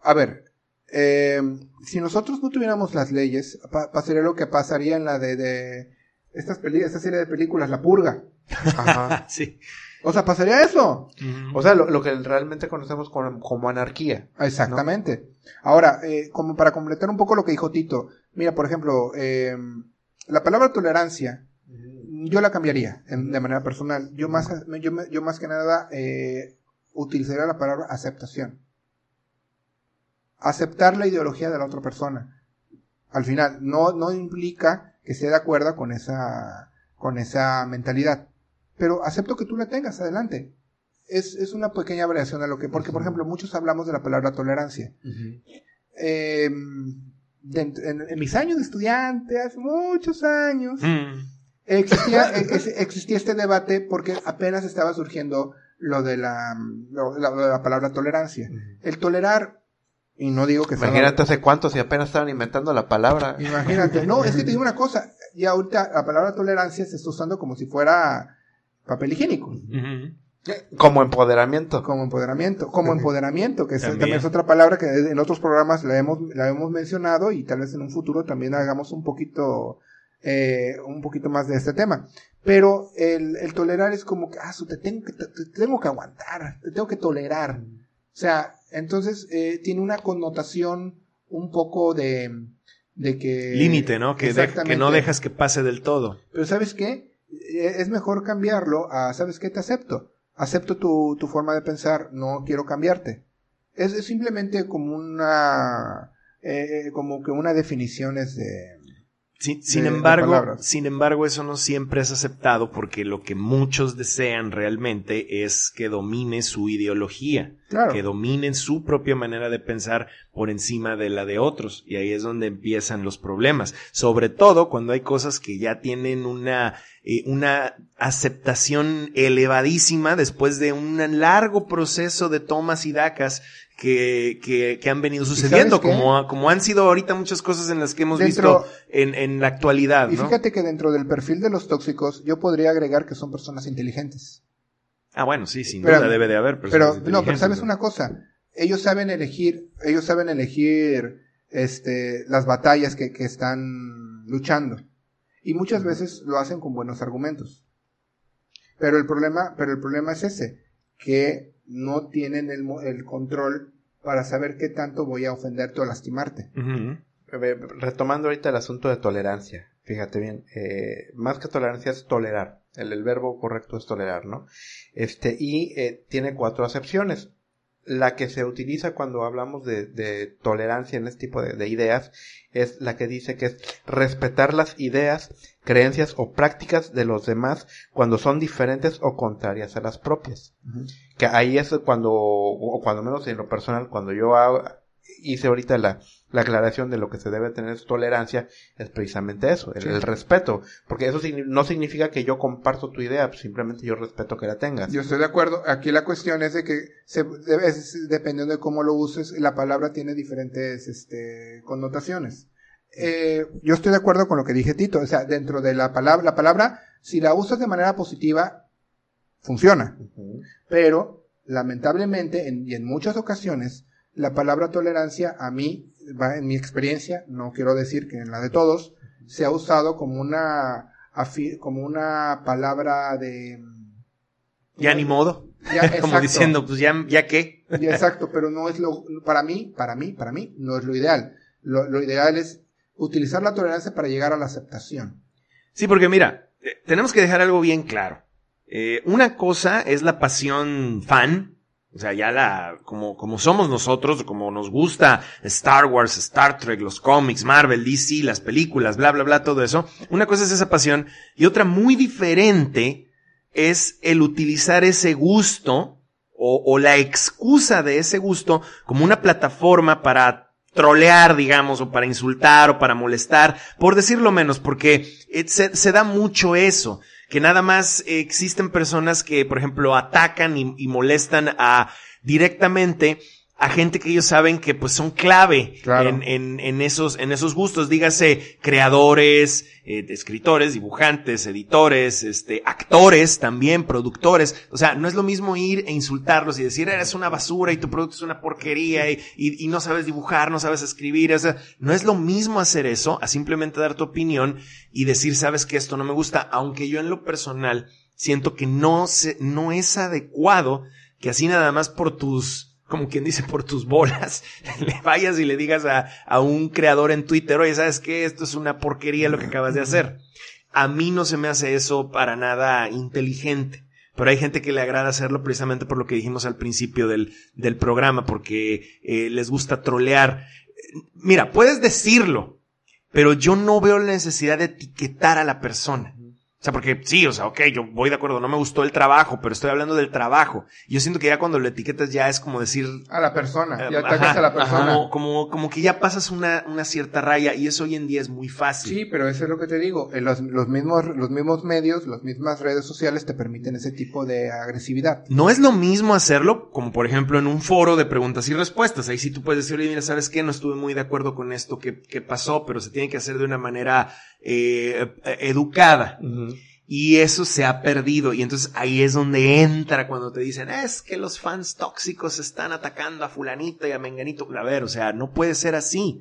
A ver, eh, si nosotros no tuviéramos las leyes, pa- pasaría lo que pasaría en la de, de estas peli esta serie de películas, La Purga. Ajá. sí. O sea, pasaría eso. O sea, lo, lo que realmente conocemos como, como anarquía. Exactamente. Ahora, eh, como para completar un poco lo que dijo Tito, mira, por ejemplo, eh, la palabra tolerancia, yo la cambiaría en- de manera personal. Yo más, yo, yo más que nada eh, utilizaría la palabra aceptación. Aceptar la ideología de la otra persona. Al final, no, no implica que esté de acuerdo con esa, con esa mentalidad. Pero acepto que tú la tengas, adelante. Es, es una pequeña variación a lo que, porque por ejemplo, muchos hablamos de la palabra tolerancia. Eh, de- en, en mis años de estudiante, hace muchos años, Mm. existía, e- es- existía este debate porque apenas estaba surgiendo lo de la, lo, la- lo de la palabra tolerancia. El tolerar, y no digo que sea- Imagínate hace cuánto si apenas estaban inventando la palabra. Imagínate, no, es que te digo una cosa, y ahorita la palabra tolerancia se está usando como si fuera papel higiénico, Ujú. Como empoderamiento. como empoderamiento, como empoderamiento, que es- También. también. es otra palabra que en otros programas la hemos, la hemos mencionado y tal vez en un futuro también hagamos un poquito, eh, un poquito más de este tema. Pero el, el tolerar es como que, ah, te tengo que, te, te tengo que aguantar, te tengo que tolerar. O sea, entonces eh, tiene una connotación un poco de, de que... Límite, ¿no? Que, de- que no dejas que pase del todo. Pero ¿sabes qué? Eh, Es mejor cambiarlo a, ¿sabes qué? Te acepto. Acepto tu, tu forma de pensar, no quiero cambiarte. Es, simplemente como una... eh, eh, como que una definición es de... Sin, embargo, sin embargo, eso no siempre es aceptado porque lo que muchos desean realmente es que domine su ideología, Claro. que dominen su propia manera de pensar por encima de la de otros. Y ahí es donde empiezan los problemas. Sobre todo cuando hay cosas que ya tienen una, eh, una aceptación elevadísima después de un largo proceso de tomas y dacas que, que, que han venido sucediendo, como, como han sido ahorita muchas cosas en las que hemos Dentro- visto en, en la actualidad, Y ¿no? fíjate que dentro del perfil de los tóxicos yo podría agregar que son personas inteligentes. Ah, bueno, sí, sin Pero- duda debe de haber Pero personas no, pero sabes ¿no? una cosa, ellos saben elegir, ellos saben elegir este las batallas que, que están luchando. Y muchas veces lo hacen con buenos argumentos. Pero el problema, pero el problema es ese, que no tienen el, el control para saber qué tanto voy a ofenderte o lastimarte. Retomando ahorita el asunto de tolerancia, fíjate bien, eh, más que tolerancia es tolerar. El, el verbo correcto es tolerar, ¿no? Este, y eh, tiene cuatro acepciones. La que se utiliza cuando hablamos de, de tolerancia en este tipo de, de ideas es la que dice que es respetar las ideas, creencias o prácticas de los demás cuando son diferentes o contrarias a las propias. Que ahí es cuando, o cuando menos en lo personal, cuando yo hago- hice ahorita la, la aclaración de lo que se debe tener es tolerancia, es precisamente eso, el, Sí. el respeto. Porque eso no significa que yo comparto tu idea, simplemente yo respeto que la tengas. Yo estoy de acuerdo. Aquí la cuestión es de que se, es- dependiendo de cómo lo uses, la palabra tiene diferentes este, connotaciones. Eh, yo estoy de acuerdo con lo que dije Tito. O sea, dentro de la palabra, la palabra, si la usas de manera positiva, funciona. Pero, lamentablemente, en- y en muchas ocasiones, la palabra tolerancia, a mí, va en mi experiencia, no quiero decir que en la de todos, se ha usado como una, como una palabra de... Ya ni modo. Ya, Como exacto. diciendo, pues ya, ya qué. Ya, exacto, pero no es lo, para mí, para mí, para mí, no es lo ideal. Lo, lo ideal es utilizar la tolerancia para llegar a la aceptación. Sí, porque mira, eh, tenemos que dejar algo bien claro. Eh, una cosa es la pasión fan, o sea, ya la, como, como somos nosotros, como nos gusta Star Wars, Star Trek, los cómics, Marvel, DC, las películas, bla, bla, bla, todo eso. Una cosa es esa pasión y otra muy diferente es el utilizar ese gusto o, o la excusa de ese gusto como una plataforma para trolear, digamos, o para insultar o para molestar, por decirlo menos, porque eh, se, se da mucho eso, que nada más existen personas que, por ejemplo, atacan y molestan a directamente a gente que ellos saben que pues son clave Claro. en, en, en esos, en esos gustos, dígase creadores, eh, escritores, dibujantes, editores, este, actores también, productores. O sea, no es lo mismo ir e insultarlos y decir, eres una basura y tu producto es una porquería y, y, y no sabes dibujar, no sabes escribir. O sea, no es lo mismo hacer eso a simplemente dar tu opinión y decir, sabes que esto no me gusta, aunque yo en lo personal siento que no se, no es adecuado que así nada más por tus, como quien dice, por tus bolas, le vayas y le digas a, a un creador en Twitter, oye, ¿sabes qué? Esto es una porquería lo que acabas de hacer. A mí no se me hace eso para nada inteligente. Pero hay gente que le agrada hacerlo precisamente por lo que dijimos al principio del, del programa, porque eh, les gusta trolear. Mira, puedes decirlo, pero yo no veo la necesidad de etiquetar a la persona. O sea, porque sí, o sea, ok, yo voy de acuerdo, no me gustó el trabajo, pero estoy hablando del trabajo. Yo siento que ya cuando lo etiquetas ya es como decir... A la persona, ya eh, atacas ajá, a la persona. Como, como, como que ya pasas una, una cierta raya y eso hoy en día es muy fácil. Sí, pero eso es lo que te digo. eh, Los, los mismos, los mismos medios, las mismas redes sociales te permiten ese tipo de agresividad. No es lo mismo hacerlo como por ejemplo en un foro de preguntas y respuestas. Ahí sí tú puedes decir, oye, mira, ¿sabes qué? No estuve muy de acuerdo con esto que, que pasó, pero se tiene que hacer de una manera eh, eh, educada. Y eso se ha perdido. Y entonces ahí es donde entra cuando te dicen, es que los fans tóxicos están atacando a fulanito y a menganito. A ver, o sea, no puede ser así.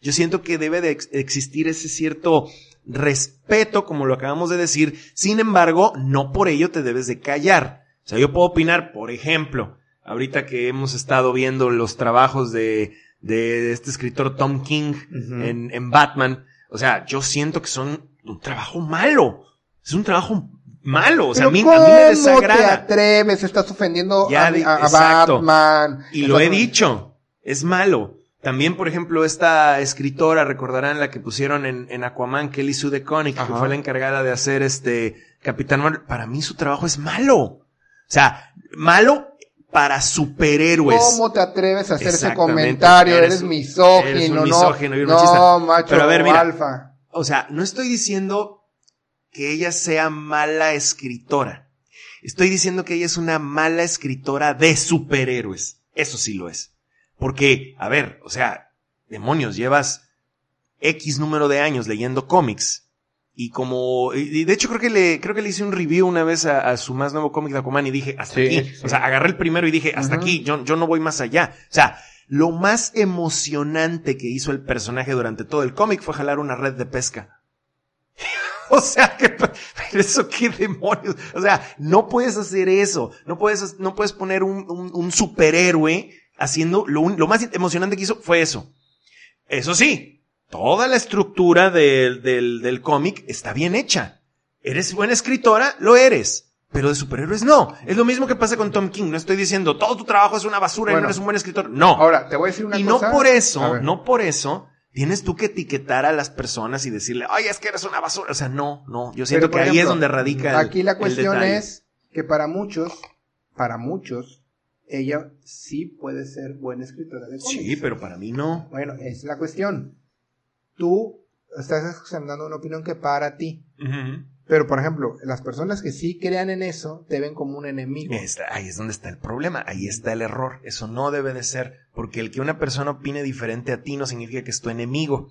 Yo siento que debe de ex- existir ese cierto respeto, como lo acabamos de decir. Sin embargo, no por ello te debes de callar. O sea, yo puedo opinar, por ejemplo, ahorita que hemos estado viendo los trabajos de, de este escritor Tom King en, en Batman, o sea, yo siento que son un trabajo malo. Es un trabajo malo. O sea, a mí, a mí me ¿cómo te desagrada. atreves? Estás ofendiendo Ya a, a-. Batman. Y lo he dicho. Es malo. También, por ejemplo, esta escritora, recordarán la que pusieron en, en Aquaman, Kelly Sue DeConnick, que fue la encargada de hacer este Capitán Marvel. Para mí su trabajo es malo. O sea, malo para superhéroes. ¿Cómo te atreves a hacer ese comentario? Eres Eres, misógino, eres un ¿no? misógino no, macho Pero a ver, mira. alfa. O sea, no estoy diciendo que ella sea mala escritora. Estoy diciendo que ella es una mala escritora de superhéroes. Eso sí lo es. Porque, a ver, o sea, demonios, llevas X número de años leyendo cómics. Y como, y de hecho creo que le, creo que le hice un review una vez a, a su más nuevo cómic de Aquaman y dije, hasta Sí, aquí. sí. O sea, agarré el primero y dije, hasta aquí, yo, yo no voy más allá. O sea, lo más emocionante que hizo el personaje durante todo el cómic fue jalar una red de pesca. O sea, que, eso qué demonios. O sea, no puedes hacer eso. No puedes, no puedes poner un, un, un superhéroe haciendo lo, lo más emocionante que hizo fue eso. Eso sí, toda la estructura del, del, del cómic está bien hecha. ¿Eres buena escritora? Lo eres. Pero de superhéroes no. Es lo mismo que pasa con Tom King. No estoy diciendo todo tu trabajo es una basura y no eres un buen escritor. No. Ahora, te voy a decir una y cosa. no por eso, no por eso, tienes tú que etiquetar a las personas y decirle, ay, es que eres una basura. O sea, no, no. Yo siento Pero, que ahí es donde radica el Aquí la cuestión es que para muchos, para muchos, ella sí puede ser buena escritora de cómics. Sí, pero para mí no. Bueno, es la cuestión. Tú estás examinando una opinión que para ti. Pero, por ejemplo, las personas que sí crean en eso te ven como un enemigo. Está- ahí es donde está el problema, ahí está el error. Eso no debe de ser, porque el que una persona opine diferente a ti no significa que es tu enemigo.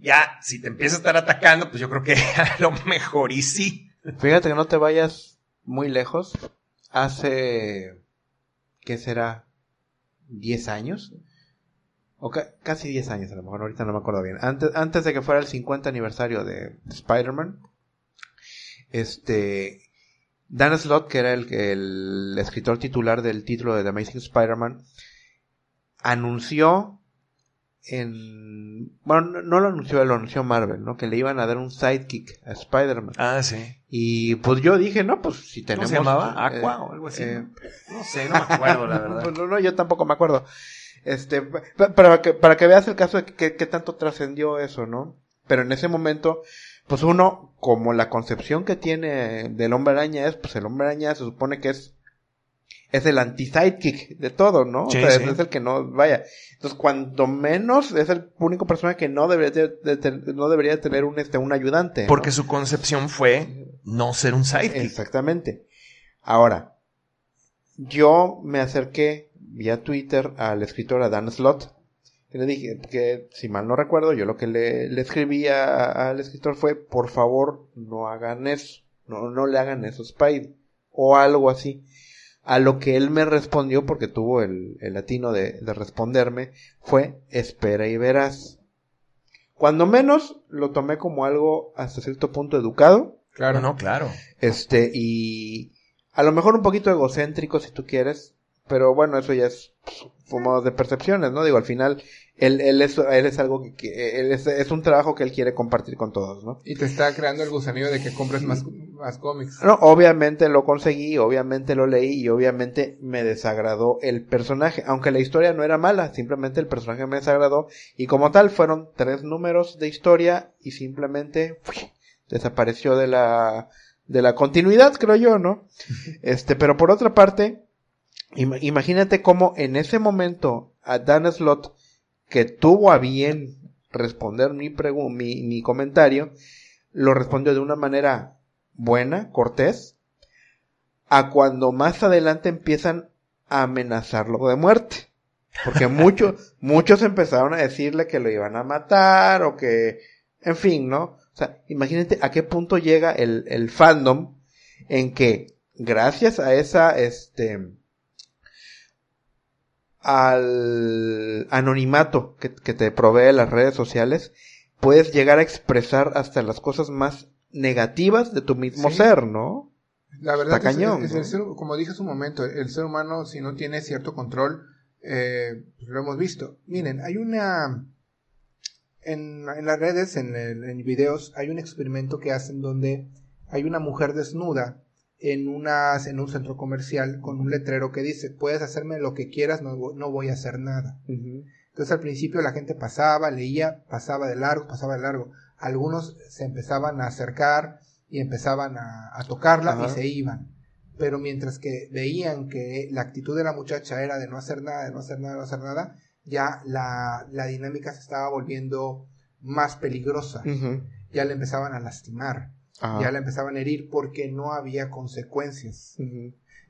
Ya, si te empieza a estar atacando, pues yo creo que a lo mejor y sí. Fíjate que no te vayas muy lejos. Hace, ¿qué será? ¿10 años? O ca- casi 10 años a lo mejor, ahorita no me acuerdo bien. Antes, antes de que fuera el 50 aniversario de Spider-Man, este, Dan Slott, que era el, el escritor titular del título de The Amazing Spider-Man, anunció en, bueno, no, lo anunció, lo anunció Marvel, ¿no? Que le iban a dar un sidekick a Spider-Man. Ah, sí. Y pues yo dije, no, pues si ¿Cómo tenemos. se llamaba? eh, ¿Aqua o algo así? eh, No sé, no me acuerdo, la verdad. no, no, yo tampoco me acuerdo. Este, pa- pa- para que, para que veas el caso de que, que tanto trascendió eso, ¿no? Pero en ese momento, pues uno, como la concepción que tiene del hombre araña es, pues el hombre araña se supone que es, es el anti-sidekick de todo, ¿no? O Sí, sea, sí. es el que no, vaya. Entonces, cuanto menos es el único personaje que no debería de, de- de- no debería de tener un, este, un ayudante. ¿no? Porque su concepción fue no ser un sidekick. Exactamente. Ahora, yo me acerqué vía Twitter al escritor a Dan Slott. Y le dije que, si mal no recuerdo, yo lo que le, le escribí a- al escritor fue, por favor, no hagan eso. No, no le hagan eso a Spidey. O algo así. A lo que él me respondió, porque tuvo el, el latino de, de responderme, fue, espera y verás. Cuando menos lo tomé como algo hasta cierto punto educado. Claro. No, claro. Este, y a lo mejor un poquito egocéntrico si tú quieres, pero bueno, eso ya es pues, como de percepciones, ¿no? Digo, al final, él, él, es, él es algo que, que- él es, es un trabajo que él quiere compartir con todos, ¿no? Y te está creando el gusanillo de que compres más, más cómics. No, obviamente lo conseguí, obviamente lo leí y obviamente me desagradó el personaje, aunque la historia no era mala, simplemente el personaje me desagradó y como tal fueron tres números de historia y simplemente desapareció de la de la continuidad, creo yo, ¿no? Este, pero por otra parte, imagínate cómo en ese momento a Dan Slott que tuvo a bien responder mi mi, mi comentario, lo respondió de una manera buena, cortés, a cuando más adelante empiezan a amenazarlo de muerte. Porque muchos, muchos empezaron a decirle que lo iban a matar o que, en fin, ¿no? O sea, imagínate a qué punto llega el, el fandom en que gracias a esa, este, al anonimato que, que te provee las redes sociales, puedes llegar a expresar hasta las cosas más negativas de tu mismo Sí. ser, ¿no? La verdad Está es- cañón, es- el ser- como dije hace un momento, el ser humano si no tiene cierto control, eh, pues lo hemos visto. Miren, hay una... En, en las redes, en videos, hay un experimento que hacen donde hay una mujer desnuda en, unas, en un centro comercial con un letrero que dice, puedes hacerme lo que quieras, no, no voy a hacer nada. Entonces al principio la gente pasaba, leía, pasaba de largo, pasaba de largo. Algunos se empezaban a acercar y empezaban a, a tocarla y se iban. Pero mientras que veían que la actitud de la muchacha era de no hacer nada, de no hacer nada, de no hacer nada, ya la, la dinámica se estaba volviendo más peligrosa. Ya le empezaban a lastimar, Ajá. ya la empezaban a herir porque no había consecuencias.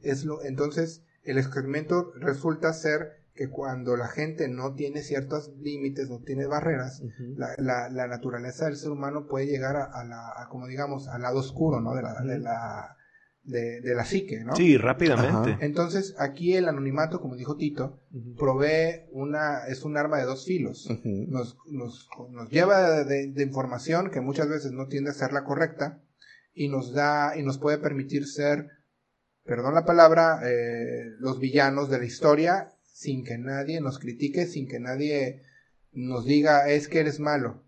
Es lo, entonces, el experimento resulta ser que cuando la gente no tiene ciertos límites, no tiene barreras, la, la, la naturaleza del ser humano puede llegar a, a la, a, como digamos, al lado oscuro, ¿no? De la, de la, de, de la psique, ¿no? Sí, rápidamente. Ajá. Entonces, aquí el anonimato, como dijo Tito, provee una, es un arma de dos filos. Nos, nos, nos lleva de, de información que muchas veces no tiende a ser la correcta y nos da, y nos puede permitir ser, perdón la palabra, eh, los villanos de la historia sin que nadie nos critique, sin que nadie nos diga es que eres malo.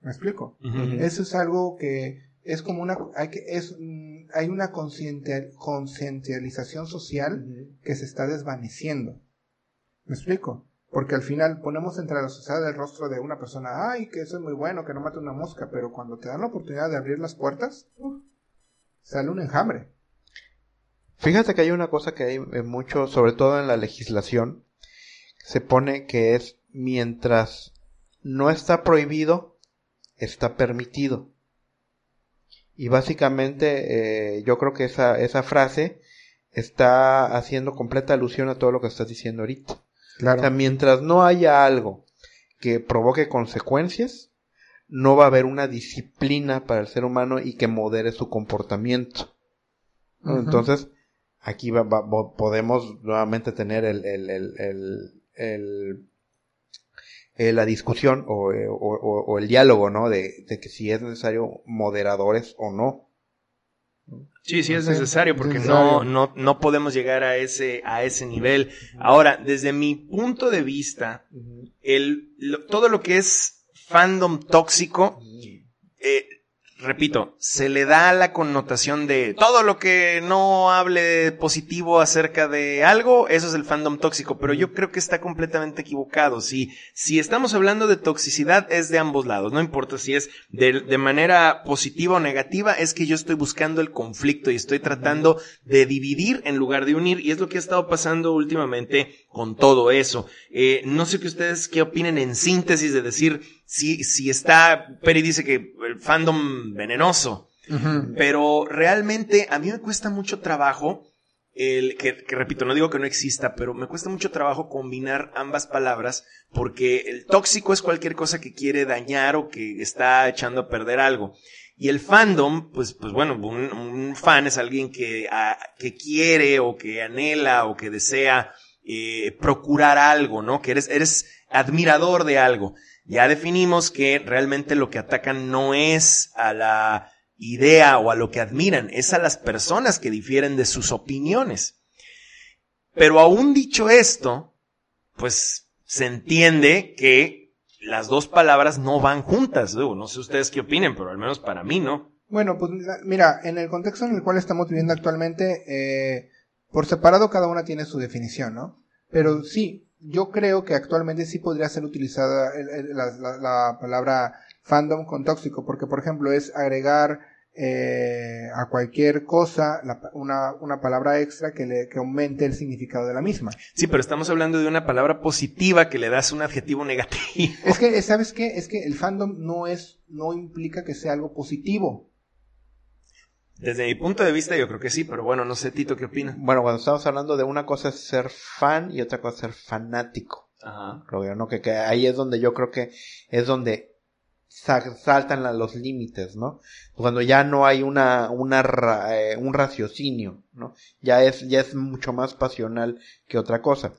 ¿Me explico? Eso es algo que es como una, hay que, es, mm, hay una concientización social que se está desvaneciendo. ¿Me explico? Porque al final ponemos entre la sociedad el rostro de una persona, ay, que eso es muy bueno, que no mate una mosca, pero cuando te dan la oportunidad de abrir las puertas, sale un enjambre. Fíjate que hay una cosa que hay mucho, sobre todo en la legislación, se pone que es mientras no está prohibido, está permitido. Y básicamente eh, yo creo que esa, esa frase está haciendo completa alusión a todo lo que estás diciendo ahorita. O sea, mientras no haya algo que provoque consecuencias, no va a haber una disciplina para el ser humano y que modere su comportamiento. Entonces, aquí va- va- podemos nuevamente tener el, el, el, el- el- eh, la discusión o, eh, o- o- o el diálogo, ¿no? De, de que si es necesario moderadores o no. Sí, sí es necesario es porque no, no, no podemos llegar a ese, a ese nivel. Ahora, desde mi punto de vista, el, lo- todo lo que es fandom tóxico, eh, repito, se le da la connotación de todo lo que no hable positivo acerca de algo, eso es el fandom tóxico, pero yo creo que está completamente equivocado. Si, si estamos hablando de toxicidad es de ambos lados, no importa si es de, de manera positiva o negativa, es que yo estoy buscando el conflicto y estoy tratando de dividir en lugar de unir y es lo que ha estado pasando últimamente con todo eso. Eh, no sé qué ustedes qué opinen en síntesis de decir si, si está, Peri dice que el fandom venenoso, pero realmente a mí me cuesta mucho trabajo, el, que, que repito, no digo que no exista, pero me cuesta mucho trabajo combinar ambas palabras porque el tóxico es cualquier cosa que quiere dañar o que está echando a perder algo. Y el fandom, pues, pues bueno, un, un fan es alguien que, ah, que quiere o que anhela o que desea eh, procurar algo, ¿no? Que eres, eres admirador de algo. Ya definimos que realmente lo que atacan no es a la idea o a lo que admiran, es a las personas que difieren de sus opiniones. Pero aún dicho esto, pues se entiende que las dos palabras no van juntas. No sé ustedes qué opinen, pero al menos para mí, ¿no? Bueno, pues mira- mira, en el contexto en el cual estamos viviendo actualmente, eh, por separado cada una tiene su definición, ¿no? Pero sí, yo creo que actualmente sí podría ser utilizada el- el- la, la- la palabra fandom con tóxico, porque por ejemplo es agregar eh, a cualquier cosa la una, una palabra extra que, le, que aumente el significado de la misma. Sí, pero estamos hablando de una palabra positiva que le das un adjetivo negativo. Es que, ¿sabes qué? Es que el fandom no es, no implica que sea algo positivo. Desde mi punto de vista, yo creo que sí, pero bueno, no sé, Tito, ¿qué opina? Bueno, cuando estamos hablando de una cosa es ser fan y otra cosa es ser fanático. Ajá. Creo yo, ¿no? Que, que ahí es donde yo creo que es donde sa- saltan los límites, ¿no? Cuando ya no hay una, una ra- eh, un raciocinio, ¿no? Ya es, ya es mucho más pasional que otra cosa.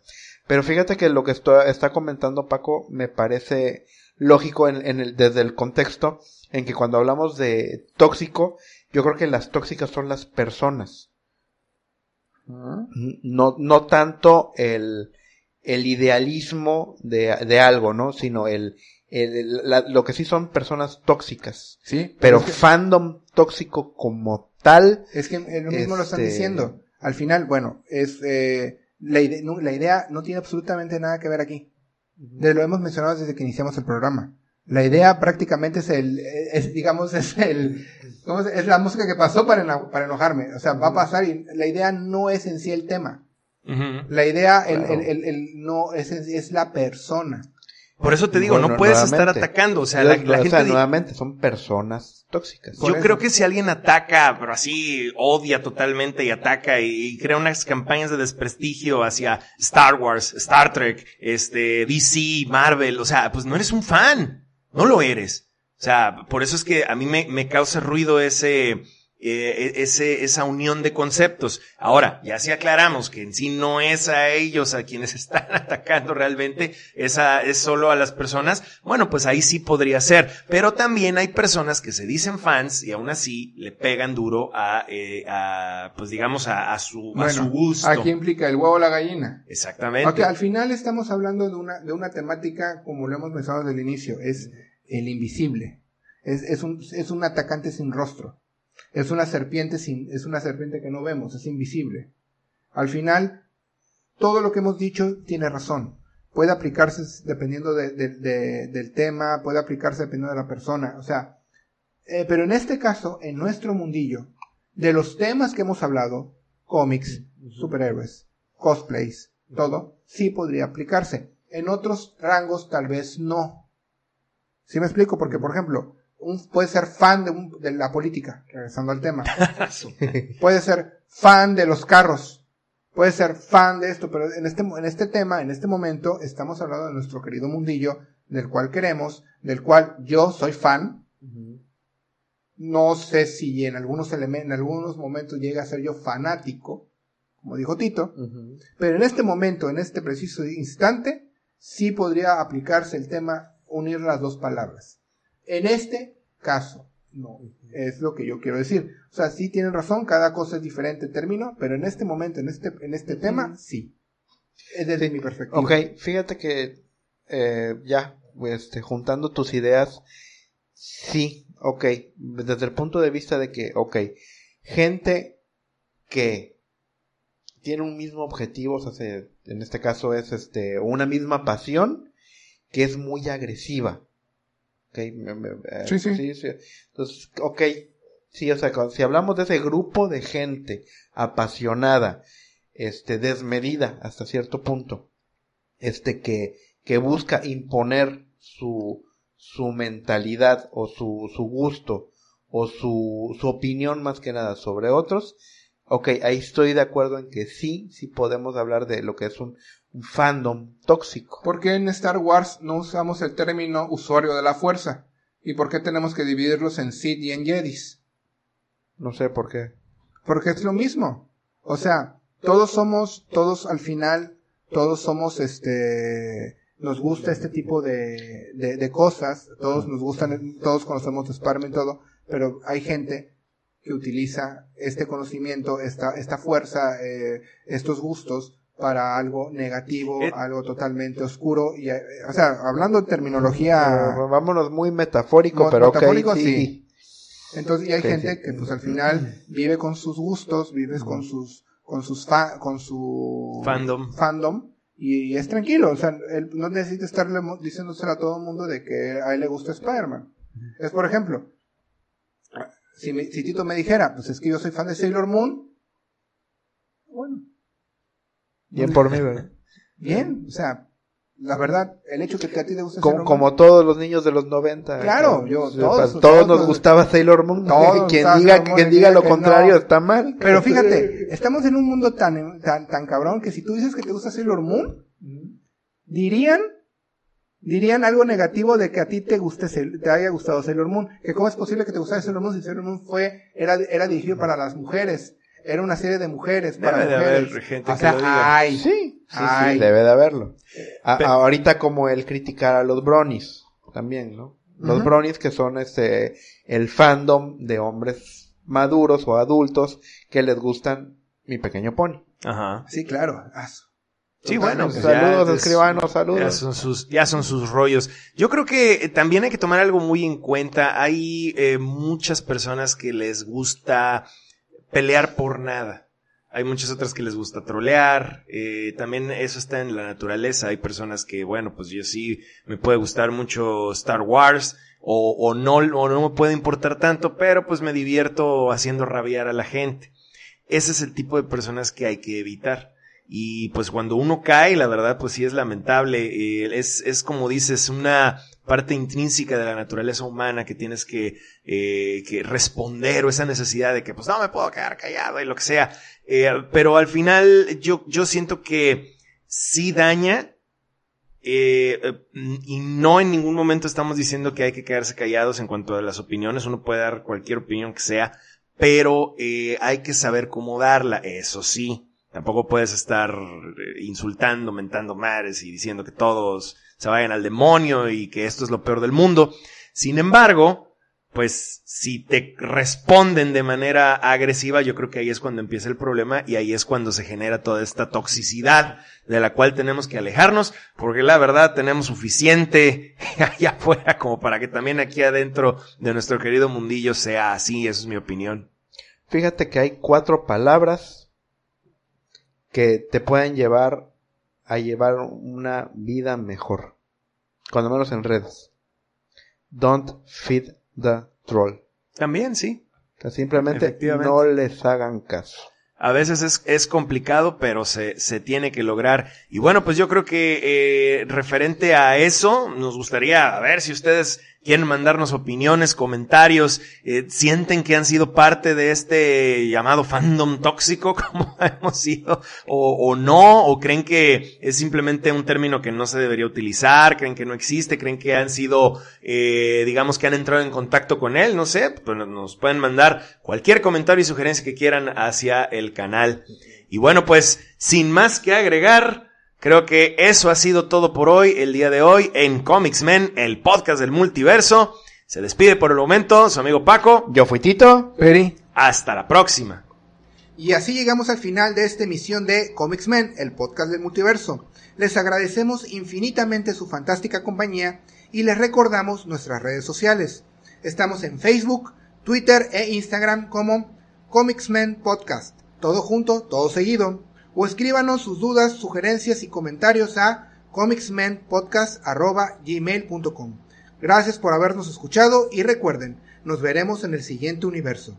Pero fíjate que lo que esto- está comentando Paco me parece lógico en, en el, desde el contexto en que cuando hablamos de tóxico Yo creo que las tóxicas son las personas. No, no tanto el, el idealismo de, de algo, ¿no? Sino el, el- la- lo que sí son personas tóxicas. Sí, Pero es que, fandom tóxico como tal, es que lo mismo lo están este- diciendo. Al final, bueno, es eh, la, ide- no, la idea no tiene absolutamente nada que ver aquí. De lo hemos mencionado desde que iniciamos el programa. La idea prácticamente es el, es, digamos, es el, ¿cómo se- es la música que pasó para, eno- para enojarme. O sea, va a pasar y la idea no es en sí el tema. La idea, el, Claro. el, el, el- no, es, en sí- es la persona. Por eso te digo, Bueno, no puedes estar atacando. O sea, Yo- la, la o gente. sea, nuevamente son personas tóxicas. Yo eso. creo que si alguien ataca, pero así odia totalmente y ataca y, y crea unas campañas de desprestigio hacia Star Wars, Star Trek, este, DC, Marvel, o sea, pues no eres un fan, no lo eres. O sea, por eso es que a mí me, me causa ruido ese, eh, ese, esa unión de conceptos. Ahora, ya si aclaramos que en sí no es a ellos a quienes están atacando realmente, es, a- es solo a las personas, bueno, pues ahí sí podría ser. Pero también hay personas que se dicen fans y aún así le pegan duro a, eh, a pues digamos, a, a su, a su gusto. aquí implica el huevo o la gallina. Exactamente. Ok, al final estamos hablando de una, de una temática, como lo hemos mencionado desde el inicio, es el invisible. Es, es, un, es un atacante sin rostro. Es una serpiente sin, es una serpiente que no vemos, es invisible. Al final, todo lo que hemos dicho tiene razón. Puede aplicarse dependiendo de- de- de- del tema, puede aplicarse dependiendo de la persona. O sea, eh, pero en este caso, en nuestro mundillo, de los temas que hemos hablado, cómics, superhéroes, cosplays, todo, sí podría aplicarse. En otros rangos tal vez no. ¿Sí me explico? Porque, por ejemplo, un, puede ser fan de, un- de la política, regresando al tema. puede ser fan de los carros. Puede ser fan de esto, pero en este, en este tema, en este momento, estamos hablando de nuestro querido mundillo, del cual queremos, del cual yo soy fan. No sé si en algunos elementos, en algunos momentos llega a ser yo fanático, como dijo Tito, pero en este momento, en este preciso instante, sí podría aplicarse el tema unir las dos palabras. En este caso, no. Es lo que yo quiero decir. O sea, sí tienen razón, cada cosa es diferente término, pero en este momento, en este, en este tema, sí. Es desde mi perspectiva. Ok, fíjate que eh, ya, este, juntando tus ideas, sí, ok, desde el punto de vista de que, ok, gente que tiene un mismo objetivo, o sea, se- en este caso es este, una misma pasión, que es muy agresiva. Me- eh, Sí, sí. Entonces, ok, sí, o sea, si hablamos de ese grupo de gente apasionada, este, desmedida hasta cierto punto, este, que, que busca imponer su, su mentalidad o su, su gusto o su, su opinión más que nada sobre otros, ok, ahí estoy de acuerdo en que sí, sí podemos hablar de lo que es un, un fandom tóxico. ¿Por qué en Star Wars no usamos el término usuario de la fuerza? ¿Y por qué tenemos que dividirlos en Sith y en Jedis? No sé por qué. Porque es lo mismo. O sea, todos somos, todos al final, todos somos este, nos gusta este tipo de, de, de cosas, todos nos gustan, todos conocemos Spider-Man y todo, pero hay gente que utiliza este conocimiento, esta, esta fuerza, eh, estos gustos para algo negativo, Eh. algo totalmente oscuro, y, eh, o sea, hablando de terminología, vámonos muy metafórico, pero metafórico, ok, sí. sí. entonces, y hay gente sí. que pues al final vive con sus gustos, vives con sus, con sus fa- con su Fandom. fandom, y, es tranquilo, o sea, él no necesita estarle diciéndoselo a todo el mundo de que a él le gusta Spider-Man. Es por ejemplo, si, me- si Tito me dijera, pues es que yo soy fan de Sailor Moon, bueno, Bien por mí, ¿verdad? bien, o sea, la verdad, el hecho que a ti te guste Como, Sailor Moon, como todos los niños de los 90. Claro, yo- todos- todos, todos nos gustaba Sailor Moon. todos quien diga, Sailor Moon, quien diga lo que contrario no. está mal. Pero fíjate, estamos en un mundo tan, tan, tan cabrón que si tú dices que te gusta Sailor Moon, dirían, dirían algo negativo de que a ti te guste, te haya gustado Sailor Moon. Que cómo es posible que te gustara Sailor Moon si Sailor Moon fue, era, era dirigido para las mujeres. Era una serie de mujeres, para Debe de mujeres. haber gente o que sea, lo diga. ay, Sí, sí, Ay. sí, debe de haberlo. A- ahorita como el criticar a los bronies, también, ¿no? Los Ujú. bronies que son este, el fandom de hombres maduros o adultos que les gustan mi pequeño pony. Ajá. Sí, claro. Sí, bueno, pues saludos, ya, escribanos, Ya saludos. son, sus, ya son sus rollos. Yo creo que eh, también hay que tomar algo muy en cuenta. Hay eh, muchas personas que les gusta pelear por nada. Hay muchas otras que les gusta trolear. eh, también eso está en la naturaleza. Hay personas que, bueno, pues yo sí me puede gustar mucho Star Wars o, o no, o no me puede importar tanto, pero pues me divierto haciendo rabiar a la gente. Ese es el tipo de personas que hay que evitar. Y pues cuando uno cae, la verdad, pues sí es lamentable. Eh, es, es como dices, una parte intrínseca de la naturaleza humana que tienes que, eh, que responder o esa necesidad de que pues no me puedo quedar callado y lo que sea. Eh, pero al final yo, yo siento que sí daña. eh, y no en ningún momento estamos diciendo que hay que quedarse callados en cuanto a las opiniones. Uno puede dar cualquier opinión que sea, pero eh, hay que saber cómo darla. Eso sí. Tampoco puedes estar eh, insultando, mentando mares y diciendo que todos se vayan al demonio y que esto es lo peor del mundo. Sin embargo, pues si te responden de manera agresiva, yo creo que ahí es cuando empieza el problema y ahí es cuando se genera toda esta toxicidad de la cual tenemos que alejarnos, porque la verdad tenemos suficiente allá afuera como para que también aquí adentro de nuestro querido mundillo sea así, esa es mi opinión. Fíjate que hay cuatro palabras que te pueden llevar a llevar una vida mejor. Cuando menos en redes. Don't feed the troll. También, sí. Sea, simplemente no les hagan caso. A veces es, es complicado, pero se, se tiene que lograr. Y bueno, pues yo creo que eh, referente a eso, nos gustaría ver si ustedes quieren mandarnos opiniones, comentarios, eh, sienten que han sido parte de este llamado fandom tóxico, como hemos sido, o, no, o creen que es simplemente un término que no se debería utilizar, creen que no existe, creen que han sido, eh, digamos que han entrado en contacto con él, no sé, pues nos pueden mandar cualquier comentario y sugerencia que quieran hacia el canal. Y bueno, pues, sin más que agregar, Creo que eso ha sido todo por hoy, el día de hoy, en Comics Men, el podcast del multiverso. Se despide por el momento su amigo Paco. Yo fui Tito. Peri. Hasta la próxima. Y así llegamos al final de esta emisión de Comics Men, el podcast del multiverso. Les agradecemos infinitamente su fantástica compañía y les recordamos nuestras redes sociales. Estamos en Facebook, Twitter e Instagram como Comics Men Podcast. Todo junto, todo seguido. O escríbanos sus dudas, sugerencias y comentarios a comicsmenpodcast.gmail.com. Gracias por habernos escuchado y recuerden, nos veremos en el siguiente universo.